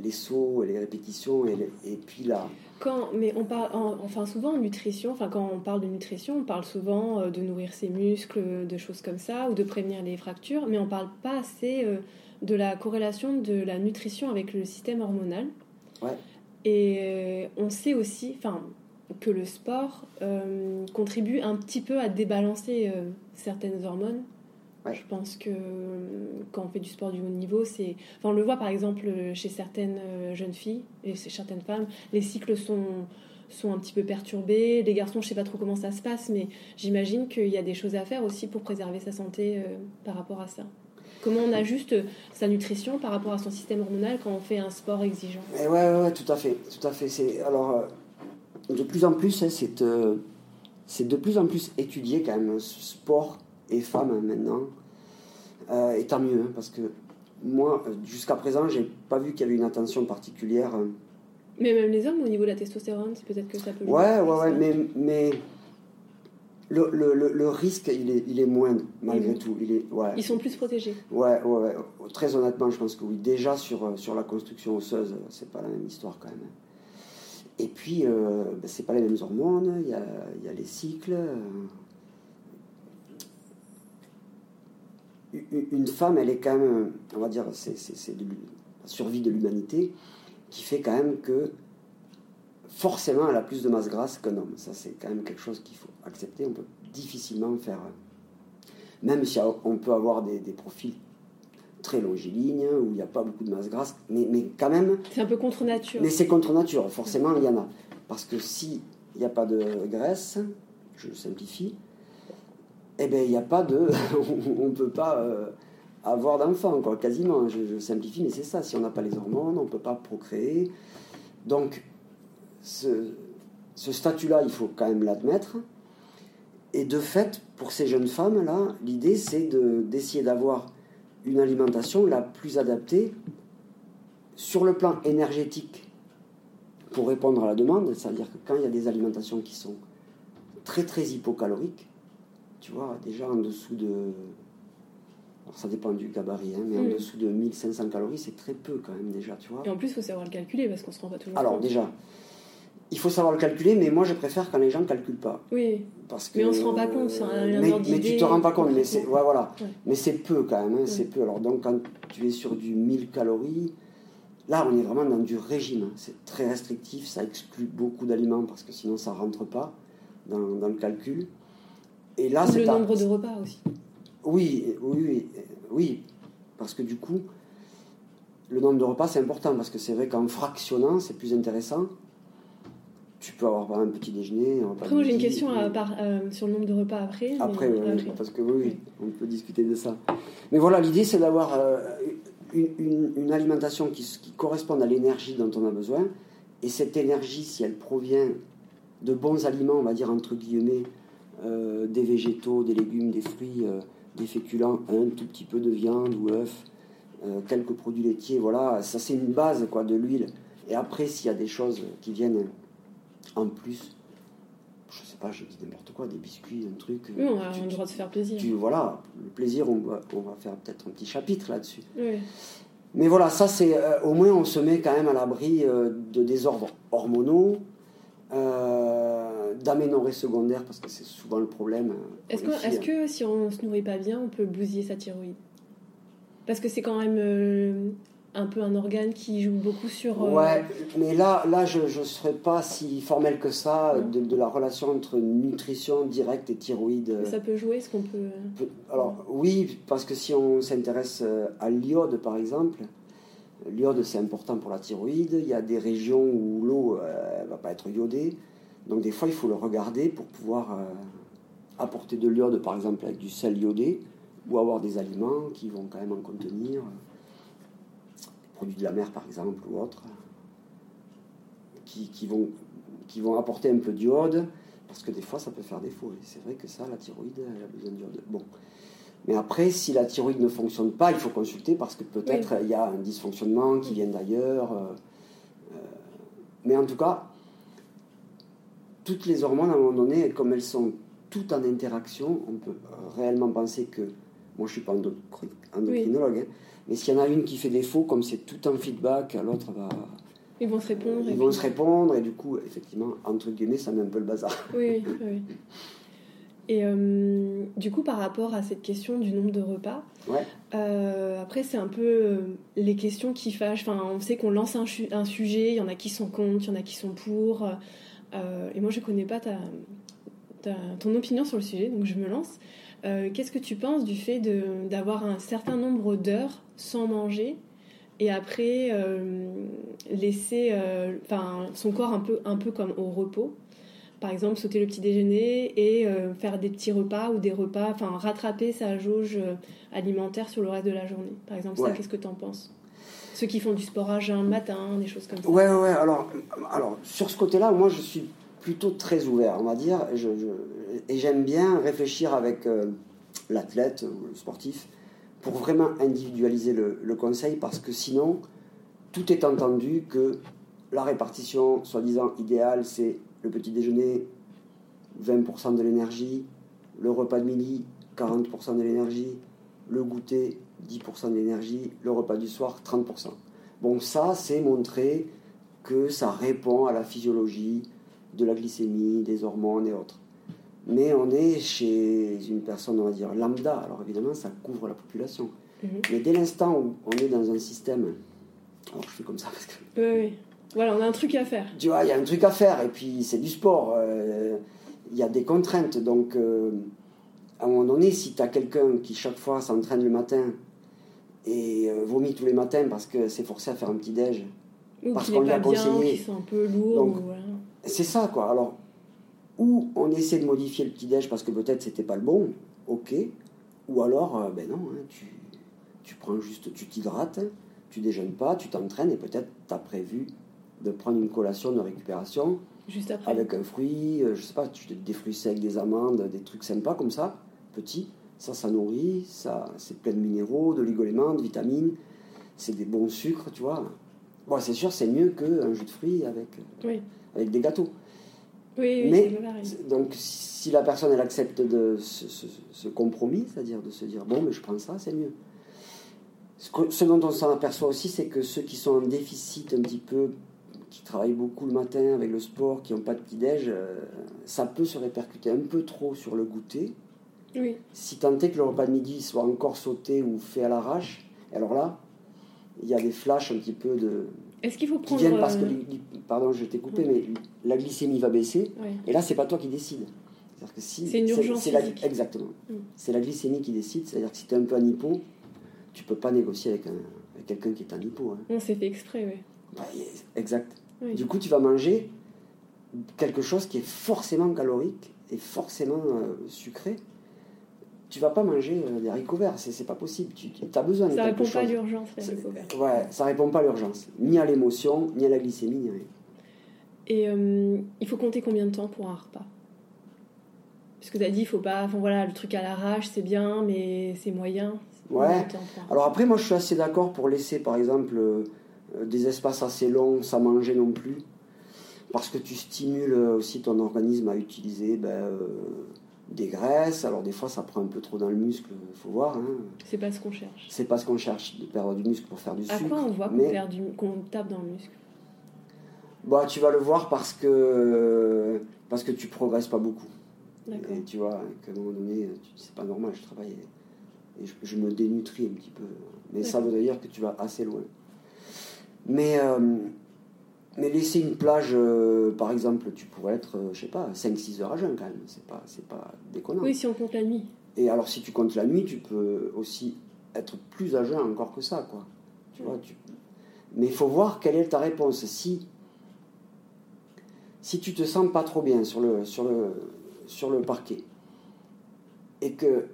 les sauts, les répétitions, et, et puis là. Quand, mais on parle, enfin souvent en nutrition, enfin quand on parle de nutrition, on parle souvent euh, de nourrir ses muscles, de choses comme ça, ou de prévenir les fractures, mais on parle pas assez de la corrélation de la nutrition avec le système hormonal. Et euh, on sait aussi que le sport euh, contribue un petit peu à débalancer euh, certaines hormones Je pense que quand on fait du sport du haut niveau, c'est. Enfin, on le voit par exemple chez certaines jeunes filles et chez certaines femmes, les cycles sont sont un petit peu perturbés. Les garçons, je sais pas trop comment ça se passe, mais j'imagine qu'il y a des choses à faire aussi pour préserver sa santé euh, par rapport à ça. Comment on ajuste euh, sa nutrition par rapport à son système hormonal quand on fait un sport exigeant? Eh ouais, ouais, tout à fait, tout à fait. C'est alors euh, de plus en plus, hein, c'est c'est de plus en plus étudié quand même sport et femmes hein, maintenant. et tant mieux, hein, parce que moi, jusqu'à présent, j'ai pas vu qu'il y avait une attention particulière mais même les hommes, au niveau de la testostérone, c'est peut-être que ça peut. Ouais, ouais, ouais, mais, mais le, le, le, risque, il est, il est moindre, malgré tout. Il est, ouais. Ils sont plus protégés. Ouais, ouais, ouais, Très honnêtement, je pense que oui. Déjà, sur, euh, sur la construction osseuse, c'est pas la même histoire quand même. Et puis, euh, ben, c'est pas les mêmes hormones, il y a, y a les cycles. Une femme, elle est quand même, on va dire, c'est la survie de l'humanité qui fait quand même que forcément elle a plus de masse grasse qu'un homme. Ça, c'est quand même quelque chose qu'il faut accepter. On peut difficilement faire, même si on peut avoir des, profils très longilignes où il n'y a pas beaucoup de masse grasse, mais, mais quand même. C'est un peu contre nature. Mais c'est contre nature, forcément il y en a. Parce que s'il n'y a pas de graisse, je simplifie, eh bien il n'y a pas de. on ne peut pas. Euh, avoir d'enfants, quoi, quasiment. Je, simplifie, mais c'est ça. Si on n'a pas les hormones, on ne peut pas procréer. Donc, ce, statut-là, il faut quand même l'admettre. Et de fait, pour ces jeunes femmes-là, l'idée, c'est d'essayer d'avoir une alimentation la plus adaptée sur le plan énergétique pour répondre à la demande. C'est-à-dire que quand il y a des alimentations qui sont très très hypocaloriques, tu vois, déjà en dessous de ça dépend du gabarit, hein, mais en mm. dessous de 1500 calories, c'est très peu quand même déjà, tu vois. Et en plus, il faut savoir le calculer parce qu'on se rend pas toujours Alors déjà, il faut savoir le calculer, mais moi je préfère quand les gens ne calculent pas. Oui. Parce que, mais on se rend pas compte. Euh, mais, mais, tu te rends pas compte, mais c'est ouais, voilà. Mais c'est peu quand même, hein, c'est peu. Alors donc quand tu es sur du 1000 calories, là on est vraiment dans du régime. Hein. C'est très restrictif, ça exclut beaucoup d'aliments parce que sinon ça rentre pas dans, dans le calcul. Et là, c'est le nombre de repas aussi. Oui, oui, oui, parce que du coup, le nombre de repas, c'est important, parce que c'est vrai qu'en fractionnant, c'est plus intéressant. Tu peux avoir un petit déjeuner. Un après, j'ai une question à, euh, sur le nombre de repas après. Après, parce que oui, on peut discuter de ça. Mais voilà, l'idée, c'est d'avoir euh, une, alimentation qui, qui corresponde à l'énergie dont on a besoin. Et cette énergie, si elle provient de bons aliments, on va dire entre guillemets, euh, des végétaux, des légumes, des fruits, des féculents, un tout petit peu de viande ou œuf, euh, quelques produits laitiers, voilà, ça c'est une base quoi, de l'huile. Et après, s'il y a des choses qui viennent en plus, je sais pas, je dis n'importe quoi, des biscuits, un truc. Oui, on a le droit de se faire plaisir. voilà, le plaisir, on va, on va faire peut-être un petit chapitre là-dessus. Mais voilà, ça c'est euh, au moins on se met quand même à l'abri euh, de désordres hormonaux d'aménorrhée secondaire, parce que c'est souvent le problème. Euh, est-ce que, est que, si on ne se nourrit pas bien, on peut bousiller sa thyroïde? Parce que c'est quand même euh, un peu un organe qui joue beaucoup sur. Euh, ouais, mais là, là je ne serais pas si formel que ça de, la relation entre nutrition directe et thyroïde. ça peut jouer, ce qu'on peut... Alors, oui, parce que si on s'intéresse à l'iode, par exemple. L'iode, c'est important pour la thyroïde. Il y a des régions où l'eau ne va pas être iodée. Donc des fois, il faut le regarder pour pouvoir euh, apporter de l'iode, par exemple avec du sel iodé, ou avoir des aliments qui vont quand même en contenir, des produits de la mer par exemple ou autres, qui, qui, vont, qui vont apporter un peu d'iode, parce que des fois ça peut faire défaut. Et c'est vrai que ça, la thyroïde, elle a besoin d'iode. Bon. Mais après, si la thyroïde ne fonctionne pas, il faut consulter parce que peut-être il y a un dysfonctionnement qui vient d'ailleurs. Euh, euh, mais en tout cas, toutes les hormones, à un moment donné, comme elles sont toutes en interaction, on peut réellement penser que. Moi, je ne suis pas endocrinologue, hein, mais s'il y en a une qui fait défaut, comme c'est tout un feedback, l'autre va. Ils vont se répondre. Ils vont se répondre, et du coup, effectivement, entre guillemets, ça met un peu le bazar. Oui, oui. Et euh, du coup, par rapport à cette question du nombre de repas, euh, après, c'est un peu euh, les questions qui fâchent. Enfin, on sait qu'on lance un, un, sujet, il y en a qui sont contre, il y en a qui sont pour. Euh, et moi, je ne connais pas ta, ton opinion sur le sujet, donc je me lance. Qu'est-ce que tu penses du fait d'avoir un certain nombre d'heures sans manger et après laisser son corps un peu, un peu comme au repos? Par exemple sauter le petit déjeuner et faire des petits repas ou des repas, enfin rattraper sa jauge alimentaire sur le reste de la journée. Par exemple, ça, qu'est-ce que tu en penses? Ceux qui font du sport à jeun le matin, des choses comme ça. Ouais, ouais, alors, alors sur ce côté-là, moi je suis plutôt très ouvert, on va dire, et j'aime bien réfléchir avec euh, l'athlète ou le sportif pour vraiment individualiser le, le, conseil parce que sinon, tout est entendu que la répartition soi-disant idéale, c'est le petit déjeuner, 20% de l'énergie, le repas de midi, 40% de l'énergie, le goûter, 10% d'énergie, le repas du soir, 30%. Bon, ça, c'est montrer que ça répond à la physiologie de la glycémie, des hormones et autres. Mais on est chez une personne, on va dire, lambda. Alors évidemment, ça couvre la population. Mhm. Mais dès l'instant où on est dans un système... Alors je fais comme ça parce que... Oui, oui. Voilà, on a un truc à faire. Tu vois, il y a un truc à faire. Et puis, c'est du sport. Euh, il y a des contraintes. Donc... Euh, à un moment donné, si tu as quelqu'un qui chaque fois s'entraîne le matin et euh, vomit tous les matins parce que c'est forcé à faire un petit déj, parce qu'on lui a conseillé. sont un peu. C'est ça, quoi. Alors, ou on essaie de modifier le petit déj parce que peut-être c'était pas le bon, ok. Ou alors, euh, ben non, hein, tu, tu prends juste, tu t'hydrates, tu déjeunes pas, tu t'entraînes et peut-être tu as prévu de prendre une collation de récupération. Juste après. Avec un fruit, euh, je sais pas, des fruits secs, des amandes, des trucs sympas comme ça petit. Ça, ça nourrit, ça, c'est plein de minéraux, de d'oligoéléments, de vitamines. C'est des bons sucres, tu vois. Bon, c'est sûr, c'est mieux qu'un jus de fruits avec, euh, avec des gâteaux. Oui, Mais, donc, si la personne, elle accepte de ce, compromis, c'est-à-dire de se dire, bon, mais je prends ça, c'est mieux. Ce, ce dont on s'en aperçoit aussi, c'est que ceux qui sont en déficit un petit peu, qui travaillent beaucoup le matin avec le sport, qui n'ont pas de petit-déj, euh, ça peut se répercuter un peu trop sur le goûter si tant est que le repas de midi soit encore sauté ou fait à l'arrache, alors là, il y a des flashs un petit peu de. Est-ce qu'il faut prendre. Qui viennent parce que. Euh, pardon, je t'ai coupé, mais la glycémie va baisser. Et là, c'est pas toi qui décides. C'est une urgence. exactement. Mm. C'est la glycémie qui décide. C'est-à-dire que si tu es un peu en hypo, tu peux pas négocier avec, quelqu'un qui est en hypo. Hein. On s'est fait exprès, oui. Bah, exact. Du coup, tu vas manger quelque chose qui est forcément calorique et forcément euh, sucré tu vas pas manger euh, des haricots verts, c'est pas possible. Tu as besoin de ça quelque chose. Ça répond pas à l'urgence, les haricots verts. Ouais, ça répond pas à l'urgence, ni à l'émotion, ni à la glycémie, ni rien. Et euh, il faut compter combien de temps pour un repas? Parce que tu as dit, il faut pas. Enfin voilà, le truc à l'arrache, c'est bien, mais c'est moyen. Ouais. Alors après, moi, je suis assez d'accord pour laisser, par exemple, euh, des espaces assez longs sans manger non plus, parce que tu stimules aussi ton organisme à utiliser. Ben, des graisses. Alors des fois, ça prend un peu trop dans le muscle, il faut voir. Hein. C'est pas ce qu'on cherche. C'est pas ce qu'on cherche, de perdre du muscle pour faire du sucre. À quoi on voit qu'on tape dans le muscle? Bah, Tu vas le voir parce que, parce que tu progresses pas beaucoup. Et tu vois, qu'à un moment donné, c'est pas normal, je travaille et je, me dénutris un petit peu. Mais ça veut dire que tu vas assez loin. Mais... Euh, mais laisser une plage, euh, par exemple, tu pourrais être, euh, je sais pas, 5-6 heures à jeun quand même. C'est pas, c'est pas déconnant. Oui, si on compte la nuit. Et alors, si tu comptes la nuit, tu peux aussi être plus à jeun encore que ça, quoi. Tu vois, tu... Mais il faut voir quelle est ta réponse. Si, si tu te sens pas trop bien sur le, sur le, sur le parquet et que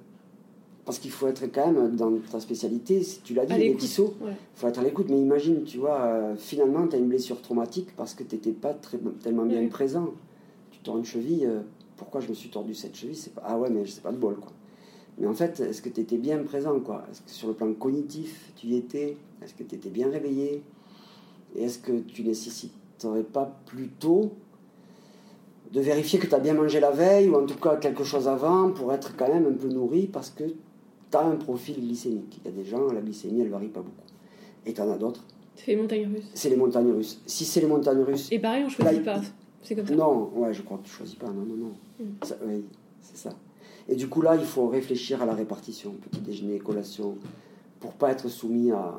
parce qu'il faut être quand même dans ta spécialité, si tu l'as dit, les tissot, il faut être à l'écoute. Mais imagine, tu vois, euh, finalement, tu as une blessure traumatique parce que tu n'étais pas très, tellement bien présent. Tu tords une cheville, euh, pourquoi je me suis tordu cette cheville? C'est pas, Ah ouais, mais c'est pas de bol, quoi. Mais en fait, est-ce que tu étais bien présent, quoi? Est-ce que sur le plan cognitif, tu y étais? Est-ce que tu étais bien réveillé? Et est-ce que tu nécessiterais pas plutôt de vérifier que tu as bien mangé la veille ou en tout cas quelque chose avant pour être quand même un peu nourri parce que tu as un profil glycémique. Il y a des gens, la glycémie, elle varie pas beaucoup. Et tu en as d'autres. C'est les montagnes russes. C'est les montagnes russes. Si c'est les montagnes russes. Et pareil, on choisit pas. C'est comme ça. Non, ouais, je crois que tu choisis pas. Non, non, non. Hmm. oui, c'est ça. Et du coup, là, il faut réfléchir à la répartition. Petit déjeuner, collation, pour pas être soumis à.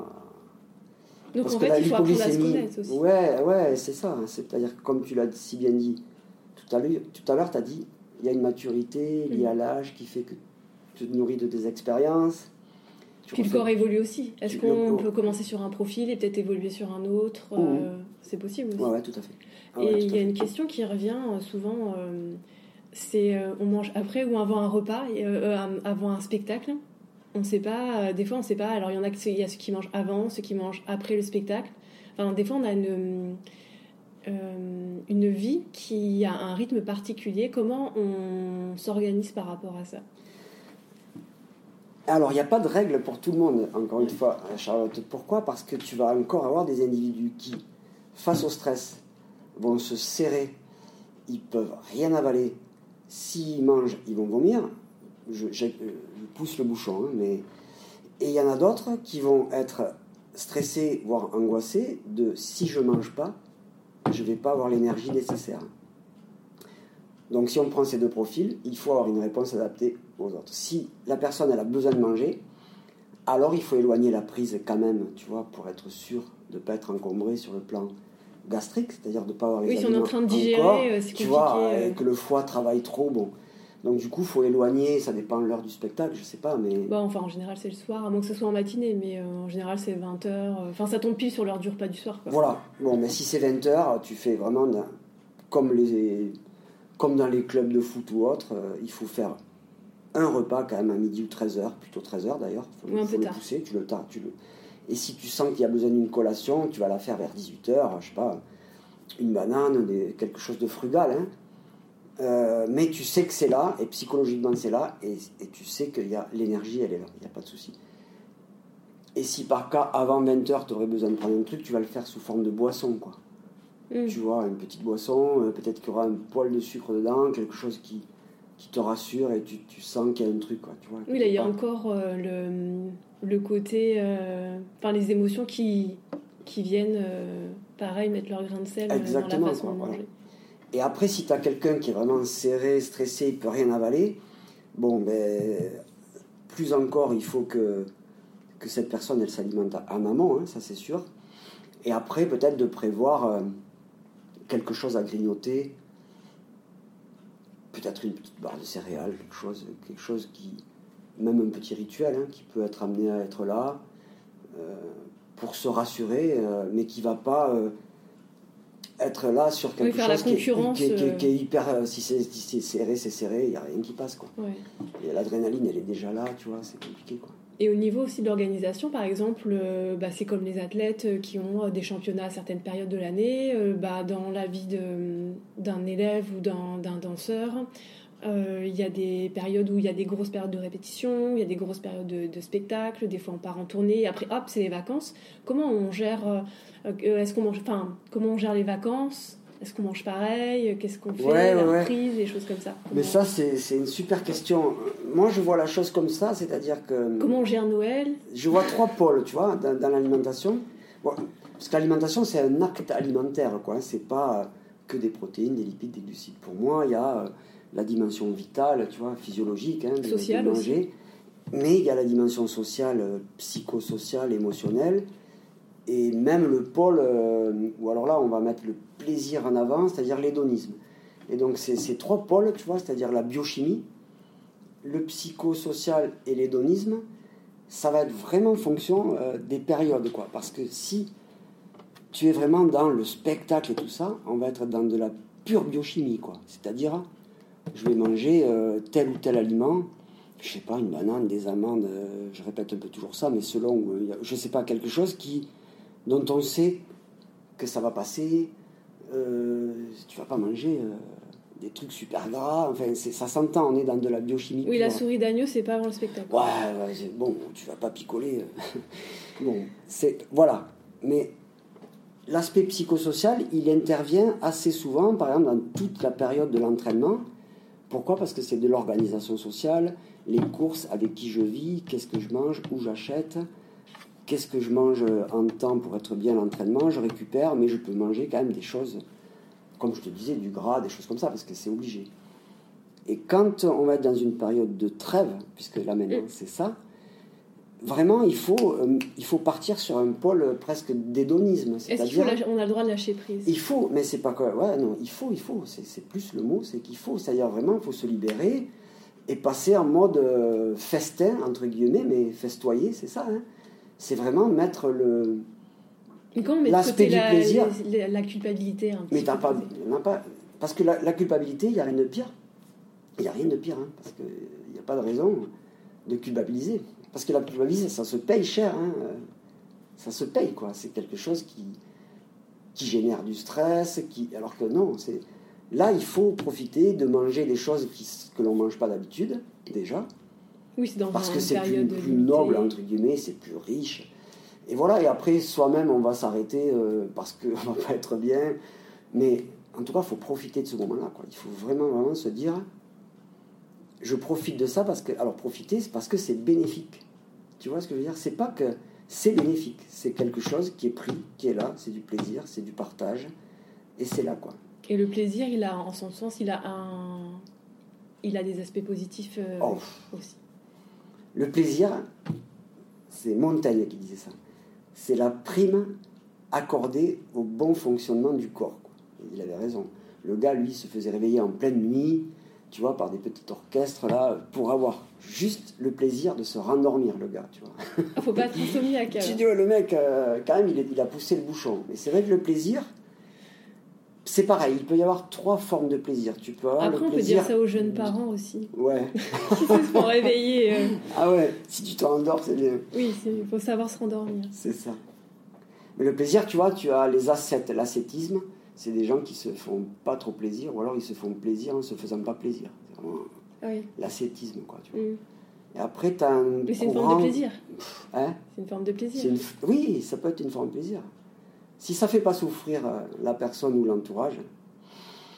Donc en fait, il faut apprendre à se connaître aussi. Ouais, ouais, c'est ça. C'est-à-dire, comme tu l'as si bien dit tout à l'heure, tu as dit, il y a une maturité liée hmm. à l'âge qui fait que tu te nourris de tes expériences. Puis le corps évolue aussi. Est-ce qu'on peut commencer sur un profil et peut-être évoluer sur un autre euh, C'est possible aussi. Oui, tout à fait. Ah et il y a une question qui revient euh, souvent euh, c'est on mange après ou avant un repas, avant un spectacle? On ne sait pas, des fois on ne sait pas. Alors il y en a, il y a ceux qui mangent avant, ceux qui mangent après le spectacle. Enfin, des fois on a une, une vie qui a un rythme particulier. Comment on s'organise par rapport à ça? Alors, il n'y a pas de règle pour tout le monde, encore une fois, Charlotte. Pourquoi? Parce que tu vas encore avoir des individus qui, face au stress, vont se serrer, ils peuvent rien avaler. S'ils mangent, ils vont vomir. Je, pousse le bouchon, hein, mais. Et il y en a d'autres qui vont être stressés, voire angoissés, de si je ne mange pas, je vais pas avoir l'énergie nécessaire. Donc si on prend ces deux profils, il faut avoir une réponse adaptée aux autres. Si la personne elle a besoin de manger, alors il faut éloigner la prise quand même, tu vois, pour être sûr de ne pas être encombré sur le plan gastrique, c'est-à-dire de ne pas avoir les Oui, si on est en train de digérer, euh, c'est Tu vois, euh. que le foie travaille trop, bon. Donc du coup, il faut éloigner, ça dépend de l'heure du spectacle, je sais pas, mais... Bon, enfin, en général, c'est le soir, à moins que ce soit en matinée, mais euh, en général, c'est 20h. Enfin, ça tombe pile sur l'heure du repas du soir. Voilà, bon, mais si c'est 20h, tu fais vraiment comme les comme dans les clubs de foot ou autres, euh, il faut faire un repas quand même à midi ou 13h, plutôt 13h d'ailleurs. Il faut, le pousser, tu le, tu le... Et si tu sens qu'il y a besoin d'une collation, tu vas la faire vers 18h, je sais pas, une banane, quelque chose de frugal. Hein. Euh, mais tu sais que c'est là, et psychologiquement c'est là, et, et, tu sais que l'énergie, elle est là, il n'y a pas de souci. Et si par cas, avant 20h, tu aurais besoin de prendre un truc, tu vas le faire sous forme de boisson, quoi. Mm. Tu vois, une petite boisson, euh, peut-être qu'il y aura un poil de sucre dedans, quelque chose qui, qui te rassure et tu, tu sens qu'il y a un truc. Quoi, tu vois, oui, là, il y a encore euh, le, le, côté. Euh, enfin, les émotions qui, qui viennent, pareil, mettre leur grain de sel Exactement, dans la façon de manger. Et après, si tu as quelqu'un qui est vraiment serré, stressé, il peut rien avaler, bon, ben, plus encore, il faut que, que cette personne, elle s'alimente en amont, hein, ça c'est sûr. Et après, peut-être de prévoir quelque chose à grignoter, peut-être une petite barre de céréales, quelque chose, quelque chose qui, même un petit rituel, hein, qui peut être amené à être là euh, pour se rassurer, euh, mais qui va pas euh, être là sur quelque chose qui, est, hyper. si c'est serré, c'est serré, il n'y a rien qui passe. Quoi. Et l'adrénaline, elle est déjà là, tu vois, c'est compliqué. Quoi. Et au niveau aussi de l'organisation, par exemple, euh, bah, c'est comme les athlètes euh, qui ont euh, des championnats à certaines périodes de l'année. bah, dans la vie d'un élève ou d'un danseur, il y a des périodes où il y a des grosses périodes de répétition, il y a des grosses périodes de, de spectacle, des fois on part en tournée, et après hop, c'est les vacances. Comment on gère, est-ce enfin, comment on gère les vacances est-ce qu'on mange pareil? Qu'est-ce qu'on fait? La reprise, des choses comme ça. Mais ça, c'est une super question. Moi, je vois la chose comme ça, c'est-à-dire que... Comment on gère Noël? Je vois trois pôles, tu vois, dans, l'alimentation. parce que l'alimentation, c'est un acte alimentaire, quoi. C'est pas que des protéines, des lipides, des glucides. Pour moi, il y a euh, la dimension vitale, tu vois, physiologique, hein, de, Sociale manger. Mais il y a la dimension sociale, euh, psychosociale, émotionnelle et même le pôle, euh, ou alors là on va mettre le plaisir en avant, c'est-à-dire l'hédonisme. Et donc ces trois pôles, tu vois, c'est-à-dire la biochimie, le psychosocial et l'hédonisme, ça va être vraiment en fonction euh, des périodes, quoi. Parce que si tu es vraiment dans le spectacle et tout ça, on va être dans de la pure biochimie, quoi. C'est-à-dire, je vais manger euh, tel ou tel aliment, je sais pas, une banane, des amandes, je répète un peu toujours ça, mais selon, je sais pas, quelque chose qui dont on sait que ça va passer. Euh, tu vas pas manger euh, des trucs super gras. Enfin, ça s'entend, on est dans de la biochimie. Oui, la souris d'agneau, c'est pas avant le spectacle. Ouais, bon, tu vas pas picoler. Euh. bon, c'est voilà. Mais l'aspect psychosocial, il intervient assez souvent, par exemple, dans toute la période de l'entraînement. Pourquoi? Parce que c'est de l'organisation sociale, les courses, avec qui je vis, qu'est-ce que je mange, où j'achète qu'est-ce que je mange en temps pour être bien à l'entraînement, je récupère, mais je peux manger quand même des choses, comme je te disais, du gras, des choses comme ça, parce que c'est obligé. Et quand on va être dans une période de trêve, puisque là maintenant c'est ça, vraiment il faut, euh, il faut partir sur un pôle presque d'hédonisme. Faut on a le droit de lâcher prise? Il faut, mais c'est pas quoi. Ouais, non, il faut, il faut. C'est plus le mot, c'est qu'il faut. C'est-à-dire vraiment, il faut se libérer et passer en mode euh, festin, entre guillemets, mais festoyer, c'est ça. Hein. C'est vraiment mettre le. l'aspect du plaisir. La, culpabilité un Mais t'as pas, pas. Parce que la, culpabilité, il n'y a rien de pire. Il n'y a rien de pire, hein, parce qu'il n'y a pas de raison de culpabiliser. Parce que la culpabilité, ça se paye cher. Hein. Ça se paye, quoi. C'est quelque chose qui, qui génère du stress, qui... alors que non, c'est Là, il faut profiter de manger des choses qui, que l'on ne mange pas d'habitude, déjà. Oui, c'est dans Parce que c'est plus, plus noble, entre guillemets, c'est plus riche. Et voilà, et après, soi-même, on va s'arrêter euh, parce qu'on ne va pas être bien. Mais en tout cas, il faut profiter de ce moment-là. Il faut vraiment, vraiment se dire je profite de ça parce que. Alors, profiter, c'est parce que c'est bénéfique. Tu vois ce que je veux dire? C'est pas que c'est bénéfique. C'est quelque chose qui est pris, qui est là, c'est du plaisir, c'est du partage. Et c'est là, quoi. Et le plaisir, il a, en son sens, il a, un... il a des aspects positifs euh, oh. aussi. Le plaisir, c'est Montaigne qui disait ça. C'est la prime accordée au bon fonctionnement du corps. Il avait raison. Le gars, lui, se faisait réveiller en pleine nuit, tu vois, par des petits orchestres, là, pour avoir juste le plaisir de se rendormir, le gars, tu vois. Il ah, faut pas être insomniaque. Tu dis, le mec, euh, quand même, il, il, a poussé le bouchon. Mais c'est vrai que le plaisir, c'est pareil, il peut y avoir trois formes de plaisir. Tu peux avoir Après, on peut dire ça aux jeunes parents aussi. Ouais. qui se réveiller. Euh. Ah ouais, si tu t'endors, c'est bien. Oui, il faut savoir se rendormir. C'est ça. Mais le plaisir, tu vois, tu as les ascètes. L'ascétisme, c'est des gens qui se font pas trop plaisir, ou alors ils se font plaisir en se faisant pas plaisir. C'est vraiment oui. l'ascétisme, quoi. Tu vois. Mm. Et après, tu as un. Mais c'est une forme de plaisir. Hein? C'est une forme de plaisir. Oui, ça peut être une forme de plaisir. Si ça fait pas souffrir euh, la personne ou l'entourage.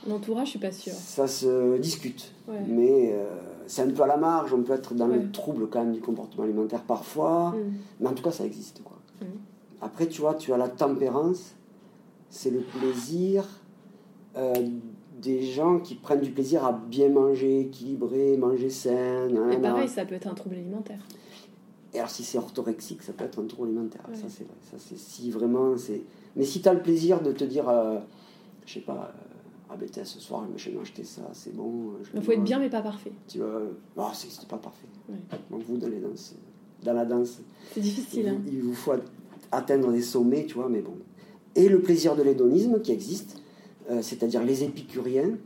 L'entourage, je suis pas sûre. Ça se discute. Mais euh, c'est un peu à la marge. On peut être dans le trouble quand même du comportement alimentaire parfois. Mm. Mais en tout cas, ça existe. Quoi. Mm. Après, tu vois, tu as la tempérance. C'est le plaisir euh, des gens qui prennent du plaisir à bien manger, équilibrer, manger sain. Et pareil, ça peut être un trouble alimentaire. Et alors, si c'est orthorexique, ça peut être un trouble alimentaire. Ça, c'est vrai. Ça, c'est si vraiment. c'est mais si tu as le plaisir de te dire, euh, je sais pas, euh, ah ben ce soir je vais m'acheter ça, c'est bon. Il faut être bien mais pas parfait. Tu vois, oh, c'est pas parfait. Donc vous dans les danses, dans la danse, c'est difficile. Hein. Il, vous faut atteindre des sommets, tu vois, mais bon. Et le plaisir de l'hédonisme qui existe, euh, c'est-à-dire les épicuriens.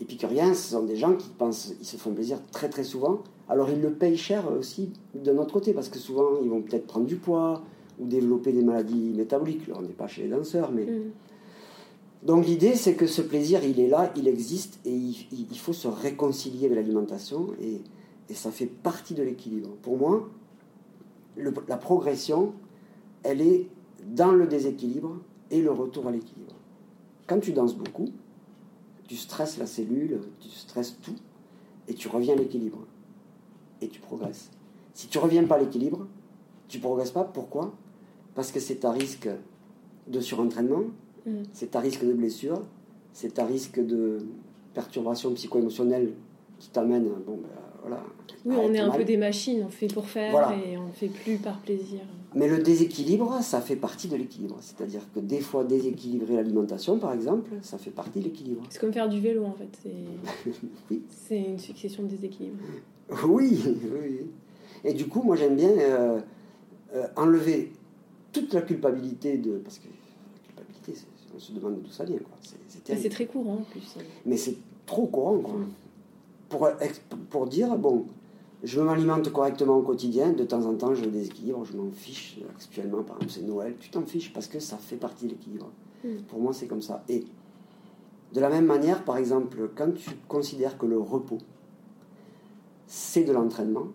Épicuriens, ce sont des gens qui pensent, ils se font plaisir très très souvent. Alors ils le payent cher aussi de notre côté parce que souvent ils vont peut-être prendre du poids, ou développer des maladies métaboliques. on n'est pas chez les danseurs, mais. Mm. Donc l'idée, c'est que ce plaisir, il est là, il existe, et il, faut se réconcilier avec l'alimentation, et, ça fait partie de l'équilibre. Pour moi, la progression, elle est dans le déséquilibre et le retour à l'équilibre. Quand tu danses beaucoup, tu stresses la cellule, tu stresses tout, et tu reviens à l'équilibre. Et tu progresses. Si tu reviens pas à l'équilibre, tu progresses pas. Pourquoi? Parce que c'est à risque de surentraînement, mm. c'est à risque de blessure, c'est à risque de perturbation psycho-émotionnelle qui t'amène, bon, ben, voilà. Oui, on est un peu des machines, on fait pour faire et on ne fait plus par plaisir. Mais le déséquilibre, ça fait partie de l'équilibre. C'est-à-dire que des fois, déséquilibrer l'alimentation, par exemple, ça fait partie de l'équilibre. C'est comme faire du vélo, en fait. C'est oui. une succession de déséquilibres. Oui, oui. Et du coup, moi, j'aime bien euh, euh, enlever toute la culpabilité de. Parce que la culpabilité, on se demande d'où ça vient. C'est très courant en plus. Mais c'est trop courant. Quoi. Pour, pour dire, bon, je m'alimente correctement au quotidien, de temps en temps je déséquilibre, je m'en fiche. Actuellement, par exemple, c'est Noël, tu t'en fiches parce que ça fait partie de l'équilibre. Mm. Pour moi, c'est comme ça. Et de la même manière, par exemple, quand tu considères que le repos, c'est de l'entraînement,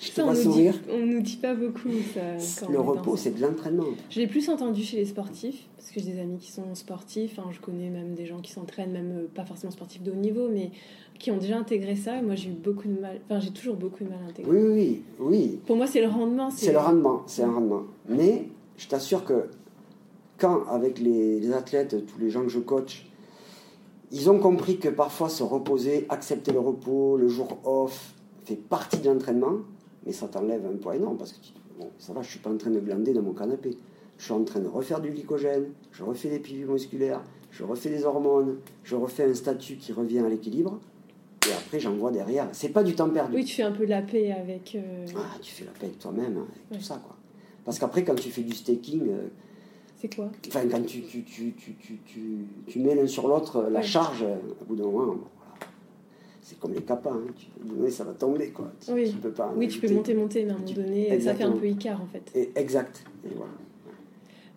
je te on sourire. Dit, on nous dit pas beaucoup ça. le repos, c'est de l'entraînement. Je l'ai plus entendu chez les sportifs, parce que j'ai des amis qui sont sportifs. Hein, je connais même des gens qui s'entraînent, même euh, pas forcément sportifs de haut niveau, mais qui ont déjà intégré ça. Et moi, j'ai eu beaucoup de mal. Enfin, j'ai toujours beaucoup de mal à intégrer. Oui, oui, oui. Pour moi, c'est le rendement. C'est le rendement, c'est un rendement. Mais je t'assure que quand, avec les, les athlètes, tous les gens que je coach, ils ont compris que parfois se reposer, accepter le repos, le jour off, fait partie de l'entraînement mais ça t'enlève un poids énorme parce que bon, ça va, je suis pas en train de glander dans mon canapé. Je suis en train de refaire du glycogène, je refais des pilules musculaires, je refais des hormones, je refais un statut qui revient à l'équilibre. Et après j'envoie derrière. C'est pas du temps perdu. Oui, tu fais un peu la paix avec. Euh, ah, tu fais la paix avec toi-même, hein, avec tout ça, quoi. Parce qu'après, quand tu fais du staking. Euh, c'est quoi? Enfin, quand tu, tu, tu, tu mets l'un sur l'autre la charge, au bout d'un moment, c'est comme les capins, hein. ça va tomber, quoi. oui. peux pas oui, tu peux monter, monter, mais à un moment donné, ça fait un peu Icar, en fait. Et, exact. Et, voilà.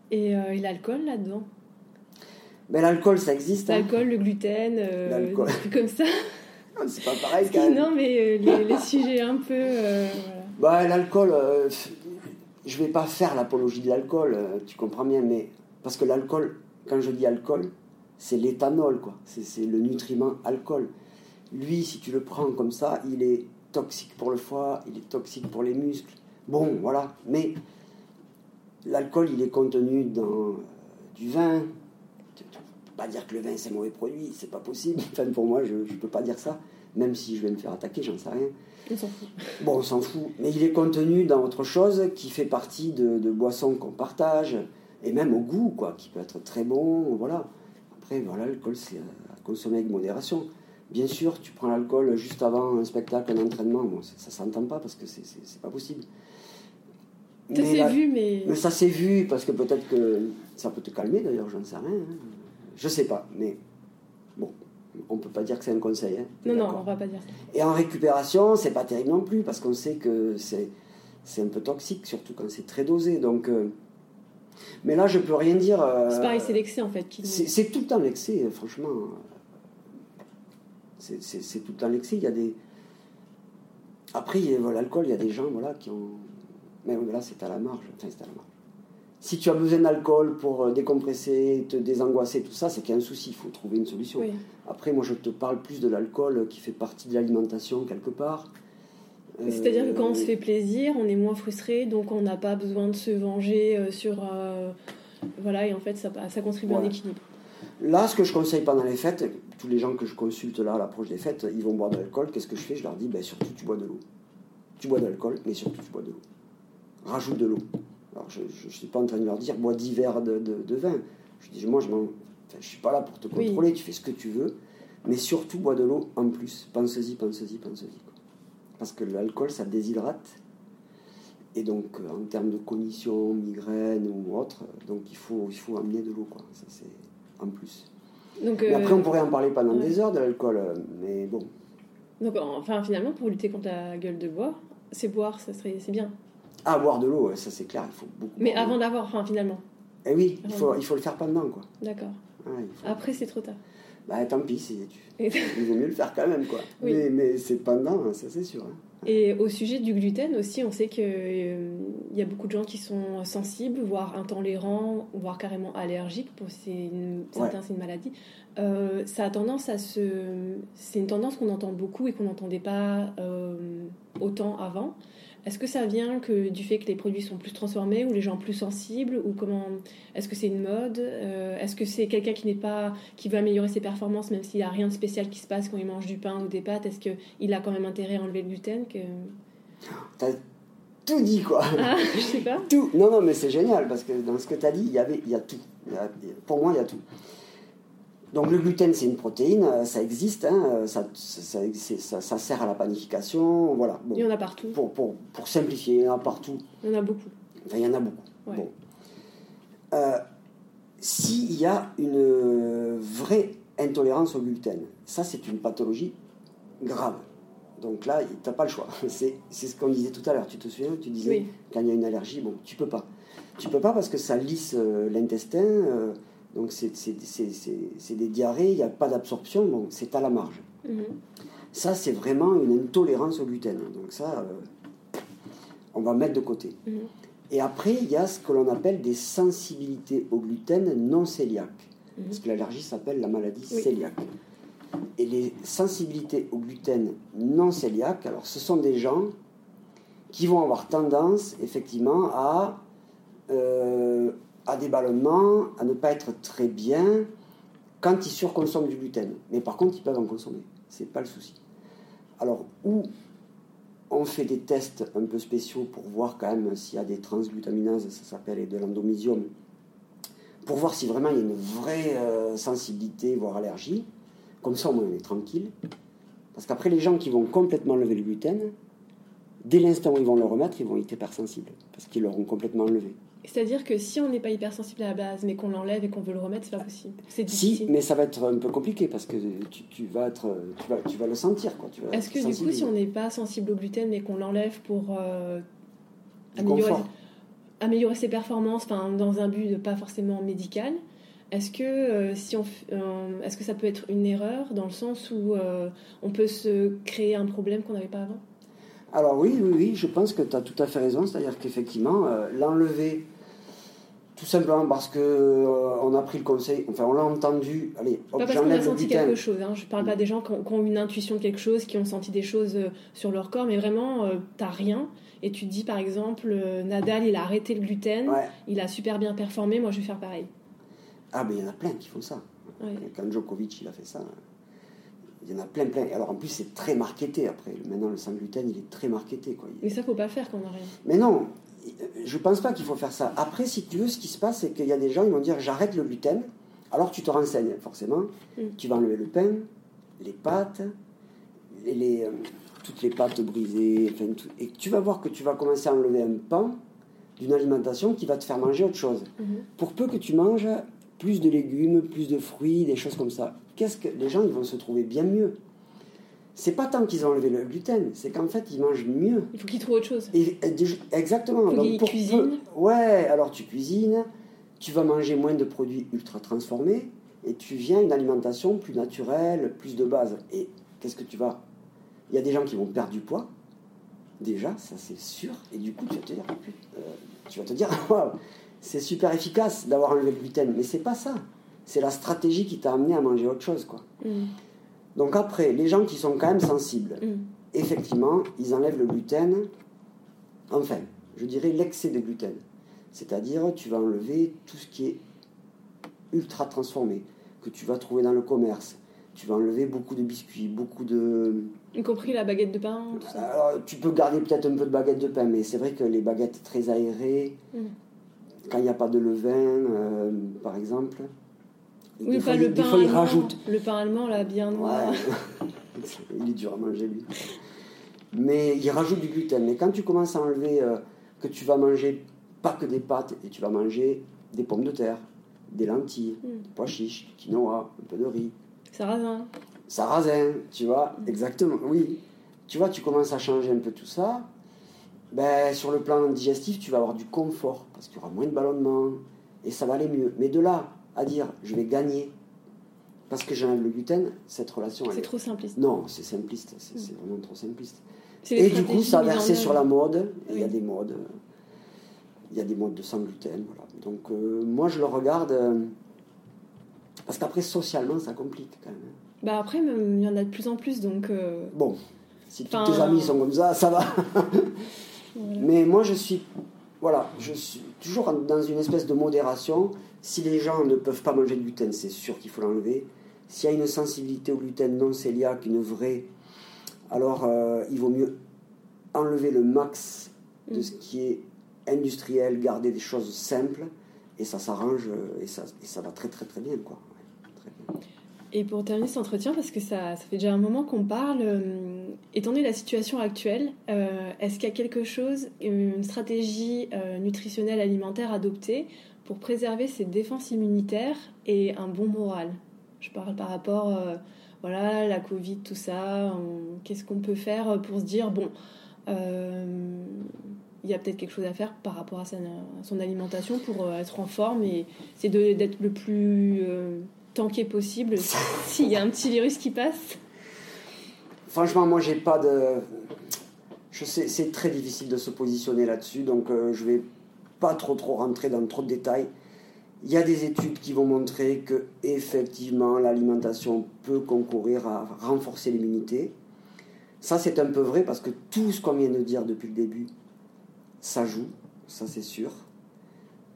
et, euh, l'alcool là-dedans? Ben, L'alcool, ça existe. Hein. L'alcool, le gluten, euh, comme ça. C'est pas pareil, quand même. Non, mais euh, les, sujets un peu... Euh, bah, l'alcool, je vais pas faire l'apologie de l'alcool, tu comprends bien, mais... Parce que l'alcool, quand je dis alcool, c'est l'éthanol, quoi. C'est le nutriment alcool. Lui, si tu le prends comme ça, il est toxique pour le foie, il est toxique pour les muscles. Bon, voilà. Mais l'alcool, il est contenu dans euh, du vin. Tu ne peux pas dire que le vin, c'est un mauvais produit, c'est pas possible. Enfin, pour moi, je ne peux pas dire ça. Même si je vais me faire attaquer, j'en sais rien. On s'en fout. Bon, on s'en fout. Mais il est contenu dans autre chose qui fait partie de, de boissons qu'on partage, et même au goût, quoi, qui peut être très bon. Voilà. Après, voilà, l'alcool, c'est à consommer avec modération. Bien sûr, tu prends l'alcool juste avant un spectacle, un entraînement, bon, ça, ne s'entend pas parce que c'est pas possible. Ça s'est vu, mais... mais... ça s'est vu parce que peut-être que ça peut te calmer d'ailleurs, j'en sais rien. Hein. Je sais pas, mais bon, on peut pas dire que c'est un conseil. Hein. Non, non, on va pas dire ça. Et en récupération, c'est pas terrible non plus parce qu'on sait que c'est un peu toxique, surtout quand c'est très dosé. Donc, euh, mais là, je peux rien dire. Euh, c'est pareil, c'est l'excès en fait. C'est tout le temps l'excès, franchement. C'est tout le temps l'excès. Il y a des. Après, l'alcool, il y a des gens voilà, qui ont. Mais là, c'est à la marge. Enfin, c'est à la marge. Si tu as besoin d'alcool pour euh, décompresser, te désangoisser, tout ça, c'est qu'il y a un souci. Il faut trouver une solution. Après, moi, je te parle plus de l'alcool qui fait partie de l'alimentation quelque part. C'est-à-dire que quand on se euh, fait plaisir, on est moins frustré, donc on n'a pas besoin de se venger euh, sur. voilà, et en fait, ça, ça contribue à un équilibre. Là, ce que je conseille pendant les fêtes, tous les gens que je consulte là à l'approche des fêtes, ils vont boire de l'alcool. Qu'est-ce que je fais? Je leur dis, ben, surtout tu bois de l'eau? Tu bois de l'alcool, mais surtout tu bois de l'eau? Rajoute de l'eau. Alors je ne suis pas en train de leur dire, bois 10 verres de, de, vin. Je dis, moi, je ne suis pas là pour te contrôler, tu fais ce que tu veux, mais surtout bois de l'eau en plus. Pense-y, pense-y, pense-y. Parce que l'alcool, ça déshydrate. Et donc, euh, en termes de cognition, migraine ou autre, donc il faut, il faut amener de l'eau. Quoi. Ça, c'est en plus. Donc, après, on euh, pourrait en parler pendant des heures de l'alcool, euh, mais bon. Donc, enfin, finalement, pour lutter contre la gueule de bois, c'est boire, ça serait, c'est bien. Ah, boire de l'eau, ça c'est clair, il faut beaucoup. Mais avant d'avoir, enfin, finalement. Eh oui, il faut, il faut le faire pendant, quoi. D'accord. Après, c'est trop tard. Bah, tant pis, tu... il vaut mieux le faire quand même, quoi. Mais, mais c'est pendant, ça c'est sûr. Hein. Et au sujet du gluten aussi, on sait qu'il euh, y a beaucoup de gens qui sont sensibles, voire intolérants, voire carrément allergiques. Pour une, certains, c'est une maladie. Euh, ça a tendance à se. C'est une tendance qu'on entend beaucoup et qu'on n'entendait pas euh, autant avant. Est-ce que ça vient que du fait que les produits sont plus transformés ou les gens plus sensibles ou comment Est-ce que c'est une mode Est-ce que c'est quelqu'un qui n'est pas qui veut améliorer ses performances même s'il n'y a rien de spécial qui se passe quand il mange du pain ou des pâtes Est-ce qu'il a quand même intérêt à enlever le gluten que... T'as tout dit quoi. Ah, je sais pas. Tout. Non non mais c'est génial parce que dans ce que tu as dit il y avait il y a tout. pour moi il y a tout. Donc le gluten c'est une protéine, ça existe, hein, ça, ça, ça, ça, sert à la panification, voilà. il y en a partout. Pour, pour, pour, simplifier, il y en a partout. Il y en a beaucoup. Enfin il y en a beaucoup. Bon. Euh, s'il y a une vraie intolérance au gluten, ça c'est une pathologie grave. Donc là, tu n'as pas le choix. C'est ce qu'on disait tout à l'heure. Tu te souviens Tu disais, quand il y a une allergie, bon, tu peux pas. Tu peux pas parce que ça lisse euh, l'intestin. Euh, donc c'est des diarrhées, il n'y a pas d'absorption, donc c'est à la marge. Mhm. Ça, c'est vraiment une intolérance au gluten. Donc ça, euh, on va mettre de côté. Mhm. Et après, il y a ce que l'on appelle des sensibilités au gluten non cœliaques. Mhm. Parce que l'allergie s'appelle la maladie cœliaque. Et les sensibilités au gluten non cœliaque, alors ce sont des gens qui vont avoir tendance effectivement à, euh, à des ballonnements, à ne pas être très bien quand ils surconsomment du gluten. Mais par contre, ils peuvent en consommer. C'est pas le souci. Alors, où on fait des tests un peu spéciaux pour voir quand même s'il y a des transglutaminases, ça s'appelle de l'endomysium, pour voir si vraiment il y a une vraie euh, sensibilité, voire allergie. Comme ça, au moins, on est tranquille. Parce qu'après, les gens qui vont complètement lever le gluten, dès l'instant où ils vont le remettre, ils vont être hypersensibles, parce qu'ils l'auront complètement enlevé. C'est-à-dire que si on n'est pas hypersensible à la base, mais qu'on l'enlève et qu'on veut le remettre, c'est pas possible. C'est Si, mais ça va être un peu compliqué parce que tu, vas, être, tu, vas, le sentir. Est-ce que du coup, si on n'est pas sensible au gluten, mais qu'on l'enlève pour euh, améliorer, améliorer, ses performances, dans un but pas forcément médical, est-ce que, euh, si on, euh, est-ce que ça peut être une erreur dans le sens où on peut se créer un problème qu'on n'avait pas avant? Alors oui, oui, oui, je pense que tu as tout à fait raison. C'est-à-dire qu'effectivement, l'enlever tout simplement parce que euh, on a pris le conseil, enfin on l'a entendu. Allez, hop, pas parce qu'on a senti quelque chose. Hein. Je parle pas des gens qui ont, une intuition de quelque chose, qui ont senti des choses euh, sur leur corps, mais vraiment tu euh, t'as rien. Et tu te dis par exemple, Nadal il a arrêté le gluten, il a super bien performé, moi je vais faire pareil. Ah mais il y en a plein qui font ça. Quand Djokovic il a fait ça, il y en a plein plein. Alors en plus c'est très marketé après. Maintenant le sans gluten il est très marketé quoi. Mais ça faut pas faire quand on a rien. Mais non, je pense pas qu'il faut faire ça. Après, si tu veux, ce qui se passe, c'est qu'il y a des gens, ils vont dire j'arrête le gluten. Alors tu te renseignes, forcément. Mm. Tu vas enlever le pain, les pâtes, les, euh, toutes les pâtes brisées, et tu vas voir que tu vas commencer à enlever un pan d'une alimentation qui va te faire manger autre chose. Mm-hmm. Pour peu que tu manges plus de légumes, plus de fruits, des choses comme ça, qu'est-ce que les gens ils vont se trouver bien mieux c'est pas tant qu'ils ont enlevé le gluten, c'est qu'en fait ils mangent mieux. Il faut qu'ils trouvent autre chose. exactement. Il faut qu'ils cuisinent. Ouais, alors tu cuisines, tu vas manger moins de produits ultra transformés et tu viens une alimentation plus naturelle, plus de base. Et qu'est-ce que tu vas? Il y a des gens qui vont perdre du poids, déjà, ça c'est sûr, et du coup tu vas te dire, euh, tu vas te dire, c'est super efficace d'avoir enlevé le gluten, mais c'est pas ça. C'est la stratégie qui t'a amené à manger autre chose, quoi. Mm. Donc après, les gens qui sont quand même sensibles, mm. effectivement, ils enlèvent le gluten. Enfin, je dirais l'excès de gluten. C'est-à-dire, tu vas enlever tout ce qui est ultra transformé, que tu vas trouver dans le commerce. Tu vas enlever beaucoup de biscuits, beaucoup de... Y compris la baguette de pain, tout ça. Alors, tu peux garder peut-être un peu de baguette de pain, mais c'est vrai que les baguettes très aérées, mm. quand il n'y a pas de levain, euh, par exemple, oui, pas le pain allemand. Le pain allemand, là, bien noir. il est dur à manger, lui. Mais il rajoute du gluten. Mais quand tu commences à enlever euh, que tu vas manger pas que des pâtes, et tu vas manger des pommes de terre, des lentilles, hmm. des pois chiches, du quinoa, un peu de riz. Sarrasin. Sarrasin, tu vois, exactement, oui. Tu vois, tu commences à changer un peu tout ça. Ben, sur le plan digestif, tu vas avoir du confort, parce qu'il y aura moins de ballonnement, et ça va aller mieux. Mais de là à dire je vais gagner parce que j'enlève le gluten, cette relation. C'est trop simpliste. Non, c'est simpliste, c'est mm. vraiment trop simpliste. Et du coup, ça a versé sur la mode. Il y a des modes. Il y a des modes de sans gluten. Voilà. Donc, euh, moi, je le regarde. Euh, parce qu'après, socialement, ça complique quand même. Bah après, il y en a de plus en plus, donc... Euh, bon, si tous tes amis sont comme ça, ça va. Mais moi, je suis... Voilà, je suis toujours dans une espèce de modération. Si les gens ne peuvent pas manger de gluten, c'est sûr qu'il faut l'enlever. S'il y a une sensibilité au gluten non cœliaque, une vraie, alors euh, il vaut mieux enlever le max de ce qui est industriel, garder des choses simples, et ça s'arrange, et ça, et ça va très très très bien. Quoi. Et pour terminer cet entretien, parce que ça, ça fait déjà un moment qu'on parle, euh, étant donné la situation actuelle, euh, est-ce qu'il y a quelque chose, une stratégie nutritionnelle alimentaire adoptée pour préserver ses défenses immunitaires et un bon moral. Je parle par rapport, euh, voilà, la Covid, tout ça. Qu'est-ce qu'on peut faire pour se dire, bon, euh, il y a peut-être quelque chose à faire par rapport à, son alimentation pour euh, être en forme et c'est d'être le plus tanké possible s'il y a un petit virus qui passe. Franchement, moi, j'ai pas de. Je sais, c'est très difficile de se positionner là-dessus, donc je vais pas trop trop rentrer dans trop de détails. Il y a des études qui vont montrer que effectivement l'alimentation peut concourir à renforcer l'immunité. Ça c'est un peu vrai parce que tout ce qu'on vient de dire depuis le début, ça joue, ça c'est sûr.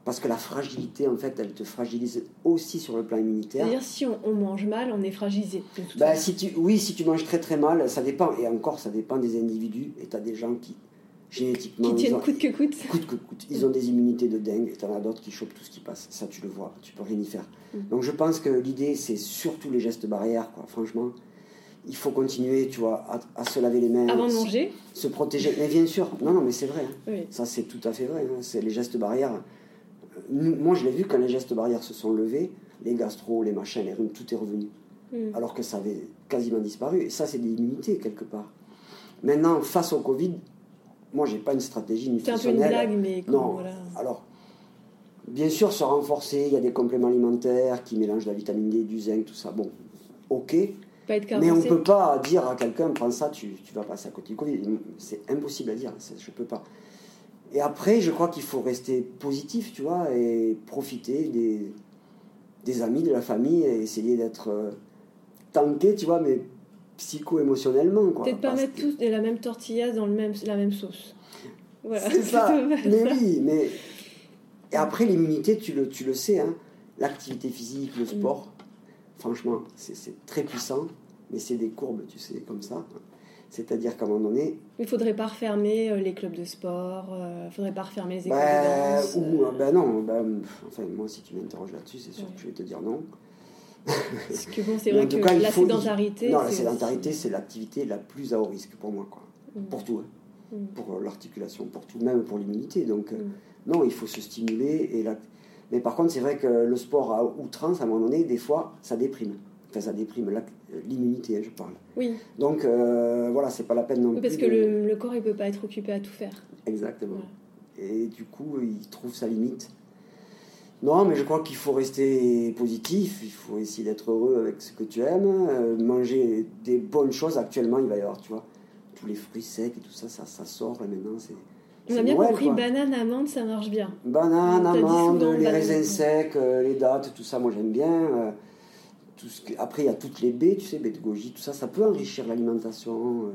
Parce que la fragilité, en fait, elle te fragilise aussi sur le plan immunitaire. C'est-à-dire, si on, mange mal, on est fragilisé. Ben, si tu, oui, si tu manges très très mal, ça dépend. Et encore, ça dépend des individus. Et tu as des gens qui génétiquement. Qui tiennent coûte que coûte. Coûte que coûte. Ils ont des immunités de dingue et t'en as d'autres qui chopent tout ce qui passe. Ça, tu le vois, tu peux rien y faire. Mm. Donc je pense que l'idée, c'est surtout les gestes barrières, quoi. Franchement, il faut continuer, tu vois, à, se laver les mains. Avant de manger Se protéger. Mais bien sûr, non, non, mais c'est vrai. Hein. Ça, c'est tout à fait vrai. Hein. C'est les gestes barrières. Moi, je l'ai vu quand les gestes barrières se sont levés, les gastro, les machins, les rhumes, tout est revenu. Hmm. Alors que ça avait quasiment disparu. Et ça, c'est de l'immunité, quelque part. Maintenant, face au Covid, moi, j'ai pas une stratégie nutritionnelle. C'est un peu une blague, mais non. Alors, bien sûr, se renforcer. Il y a des compléments alimentaires qui mélangent la vitamine D, du zinc, tout ça. Bon, ok. mais on ne peut pas dire à quelqu'un, prends ça, tu, tu, vas passer à côté du Covid. C'est impossible à dire, je ne peux pas. Et après, je crois qu'il faut rester positif, tu vois, et profiter des, des amis, de la famille, et essayer d'être euh, tanké, tu vois, mais psycho-émotionnellement. Peut-être pas mettre tous la même tortilla dans le même, la même sauce. Voilà. C'est ça. mais oui, mais. Et après, l'immunité, tu le, tu le sais, hein, l'activité physique, le mm. sport, franchement, c'est très puissant, mais c'est des courbes, tu sais, comme ça. C'est-à-dire qu'à un moment donné. Il ne faudrait pas refermer euh, les clubs de sport, il euh, ne faudrait pas refermer les écoles bah, de Ou, euh. ben non, ben, enfin, moi, si tu m'interroges là-dessus, c'est sûr que je vais te dire non. Parce que bon, c'est vrai que la sédentarité. Non, la sédentarité, c'est l'activité la plus à haut risque pour moi, quoi. Mm. Pour tout. Hein. Mm. Pour l'articulation, pour tout, même pour l'immunité. Donc, mm. non, il faut se stimuler. Et la... Mais par contre, c'est vrai que le sport à outrance, à un moment donné, des fois, ça déprime. Enfin, ça déprime l'immunité, hein, je parle. Oui. Donc, euh, voilà, c'est pas la peine non oui, Parce que le, le, corps, il peut pas être occupé à tout faire. Exactement. Et du coup, il trouve sa limite. Non, mais je crois qu'il faut rester positif, il faut essayer d'être heureux avec ce que tu aimes, euh, manger des bonnes choses. Actuellement, il va y avoir, tu vois, tous les fruits secs et tout ça, ça, ça sort là maintenant. C'est, On a bien compris, banane, amande, ça marche bien. Banane, amande, les raisins secs, euh, les dattes, tout ça, moi j'aime bien. Euh, tout ce Après, il y a toutes les baies, tu sais, baies de goji, tout ça, ça peut enrichir l'alimentation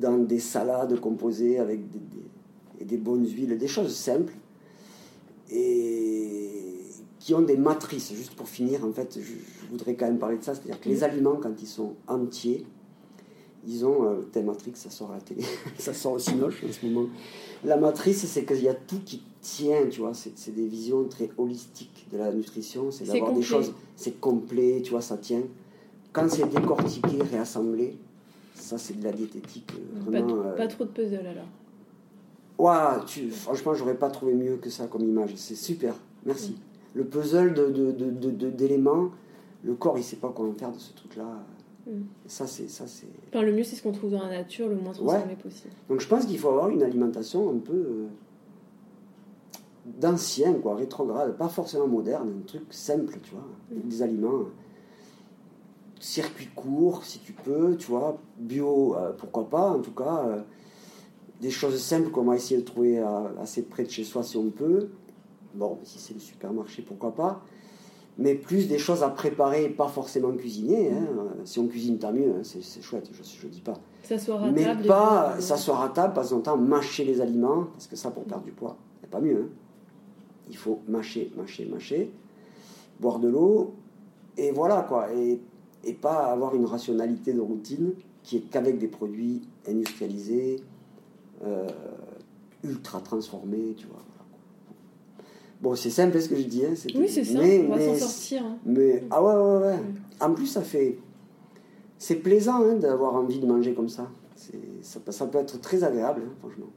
dans des salades composées avec des, des bonnes huiles, des choses simples et qui ont des matrices. Juste pour finir, en fait, je, voudrais quand même parler de ça. C'est-à-dire que les aliments, quand ils sont entiers, ils ont euh, tel matrix, ça sort à la télé, ça sort aussi moche en ce moment. La matrice, c'est qu'il y a tout qui tient, tu vois. C'est des visions très holistiques de la nutrition. C'est d'avoir des choses, c'est complet, tu vois, ça tient. Quand c'est décortiqué, réassemblé, ça c'est de la diététique. Euh, vraiment, pas, pas, euh, trop de puzzle alors. Tu, franchement, j'aurais pas trouvé mieux que ça comme image. C'est super, merci. Mm. Le puzzle d'éléments, de, de, le corps, il sait pas quoi en faire de ce truc-là. Mm. Ça, c'est. ça c'est. Enfin, le mieux, c'est ce qu'on trouve dans la nature, le moins transformé possible. Donc, je pense qu'il faut avoir une alimentation un peu. Euh, d'ancien, quoi, rétrograde, pas forcément moderne, un truc simple, tu vois, mm. des aliments circuit court, si tu peux, tu vois, bio, euh, pourquoi pas, en tout cas. Euh, des choses simples qu'on va essayer de trouver assez près de chez soi si on peut. Bon, si c'est le supermarché, pourquoi pas. Mais plus des choses à préparer, pas forcément cuisiner. Hein. Si on cuisine, tant mieux, hein. c'est chouette, je ne dis pas. S'asseoir à Mais table. Mais pas s'asseoir à table, pas temps mâcher les aliments, parce que ça, pour perdre du poids, c'est pas mieux. Hein. Il faut mâcher, mâcher, mâcher, boire de l'eau, et voilà quoi. Et, et pas avoir une rationalité de routine qui est qu'avec des produits industrialisés, euh, ultra transformé, tu vois. Bon, c'est simple ce que je dis. Hein, oui, c'est ça, on va s'en sortir. Hein. Mais, ah ouais, ouais, ouais. En plus, ça fait. C'est plaisant hein, d'avoir envie de manger comme ça. Ça, ça peut être très agréable, hein, franchement.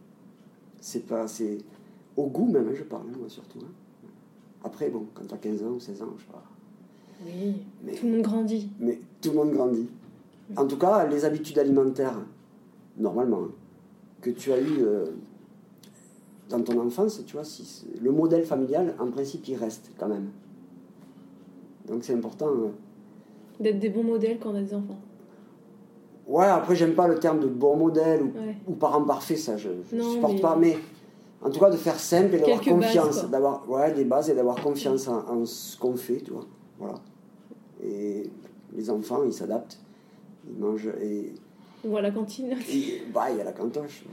C'est pas. C'est au goût même, je parle, moi surtout. Après, bon, quand tu as 15 ans ou 16 ans, je sais pas. Oui, mais, tout le monde grandit. Mais tout le monde grandit. En tout cas, les habitudes alimentaires, normalement, que tu as eu euh, dans ton enfance, tu vois, si le modèle familial, en principe, il reste quand même. Donc c'est important. Euh. D'être des bons modèles quand on a des enfants. Ouais, après, j'aime pas le terme de bon modèle ou, ou parent parfait, ça, je ne supporte pas. Mais en tout cas, de faire simple et d'avoir confiance. D'avoir ouais, des bases et d'avoir confiance en, ce qu'on fait, tu vois. Voilà. Et les enfants, ils s'adaptent. Ils mangent. Et ou à la cantine bah, Il y a la cantoche.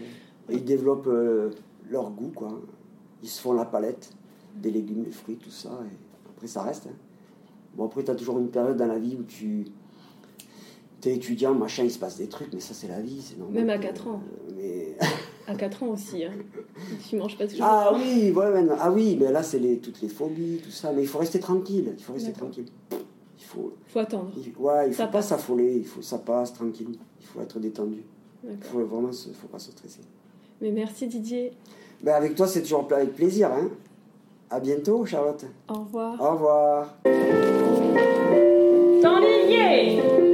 ils développent euh, leur goût, quoi. Ils se font la palette des légumes, des fruits, tout ça. Et après, ça reste. Hein. Bon, après, tu as toujours une période dans la vie où tu es étudiant, machin, il se passe des trucs, mais ça, c'est la vie, c'est normal. Même à 4 ans. mais... à 4 ans aussi, hein. tu manges pas toujours. Ah oui, ouais, ah oui, mais là, c'est les, toutes les phobies, tout ça. Mais il faut rester tranquille, il faut rester tranquille faut. faut attendre. Il, ouais, il ça faut pas s'affoler, il faut ça passe tranquille, il faut être détendu. Il faut vraiment, faut pas se stresser. Mais merci Didier. Ben avec toi, c'est toujours avec plaisir. Hein. À bientôt, Charlotte. Au revoir. Au revoir. Dans les liens.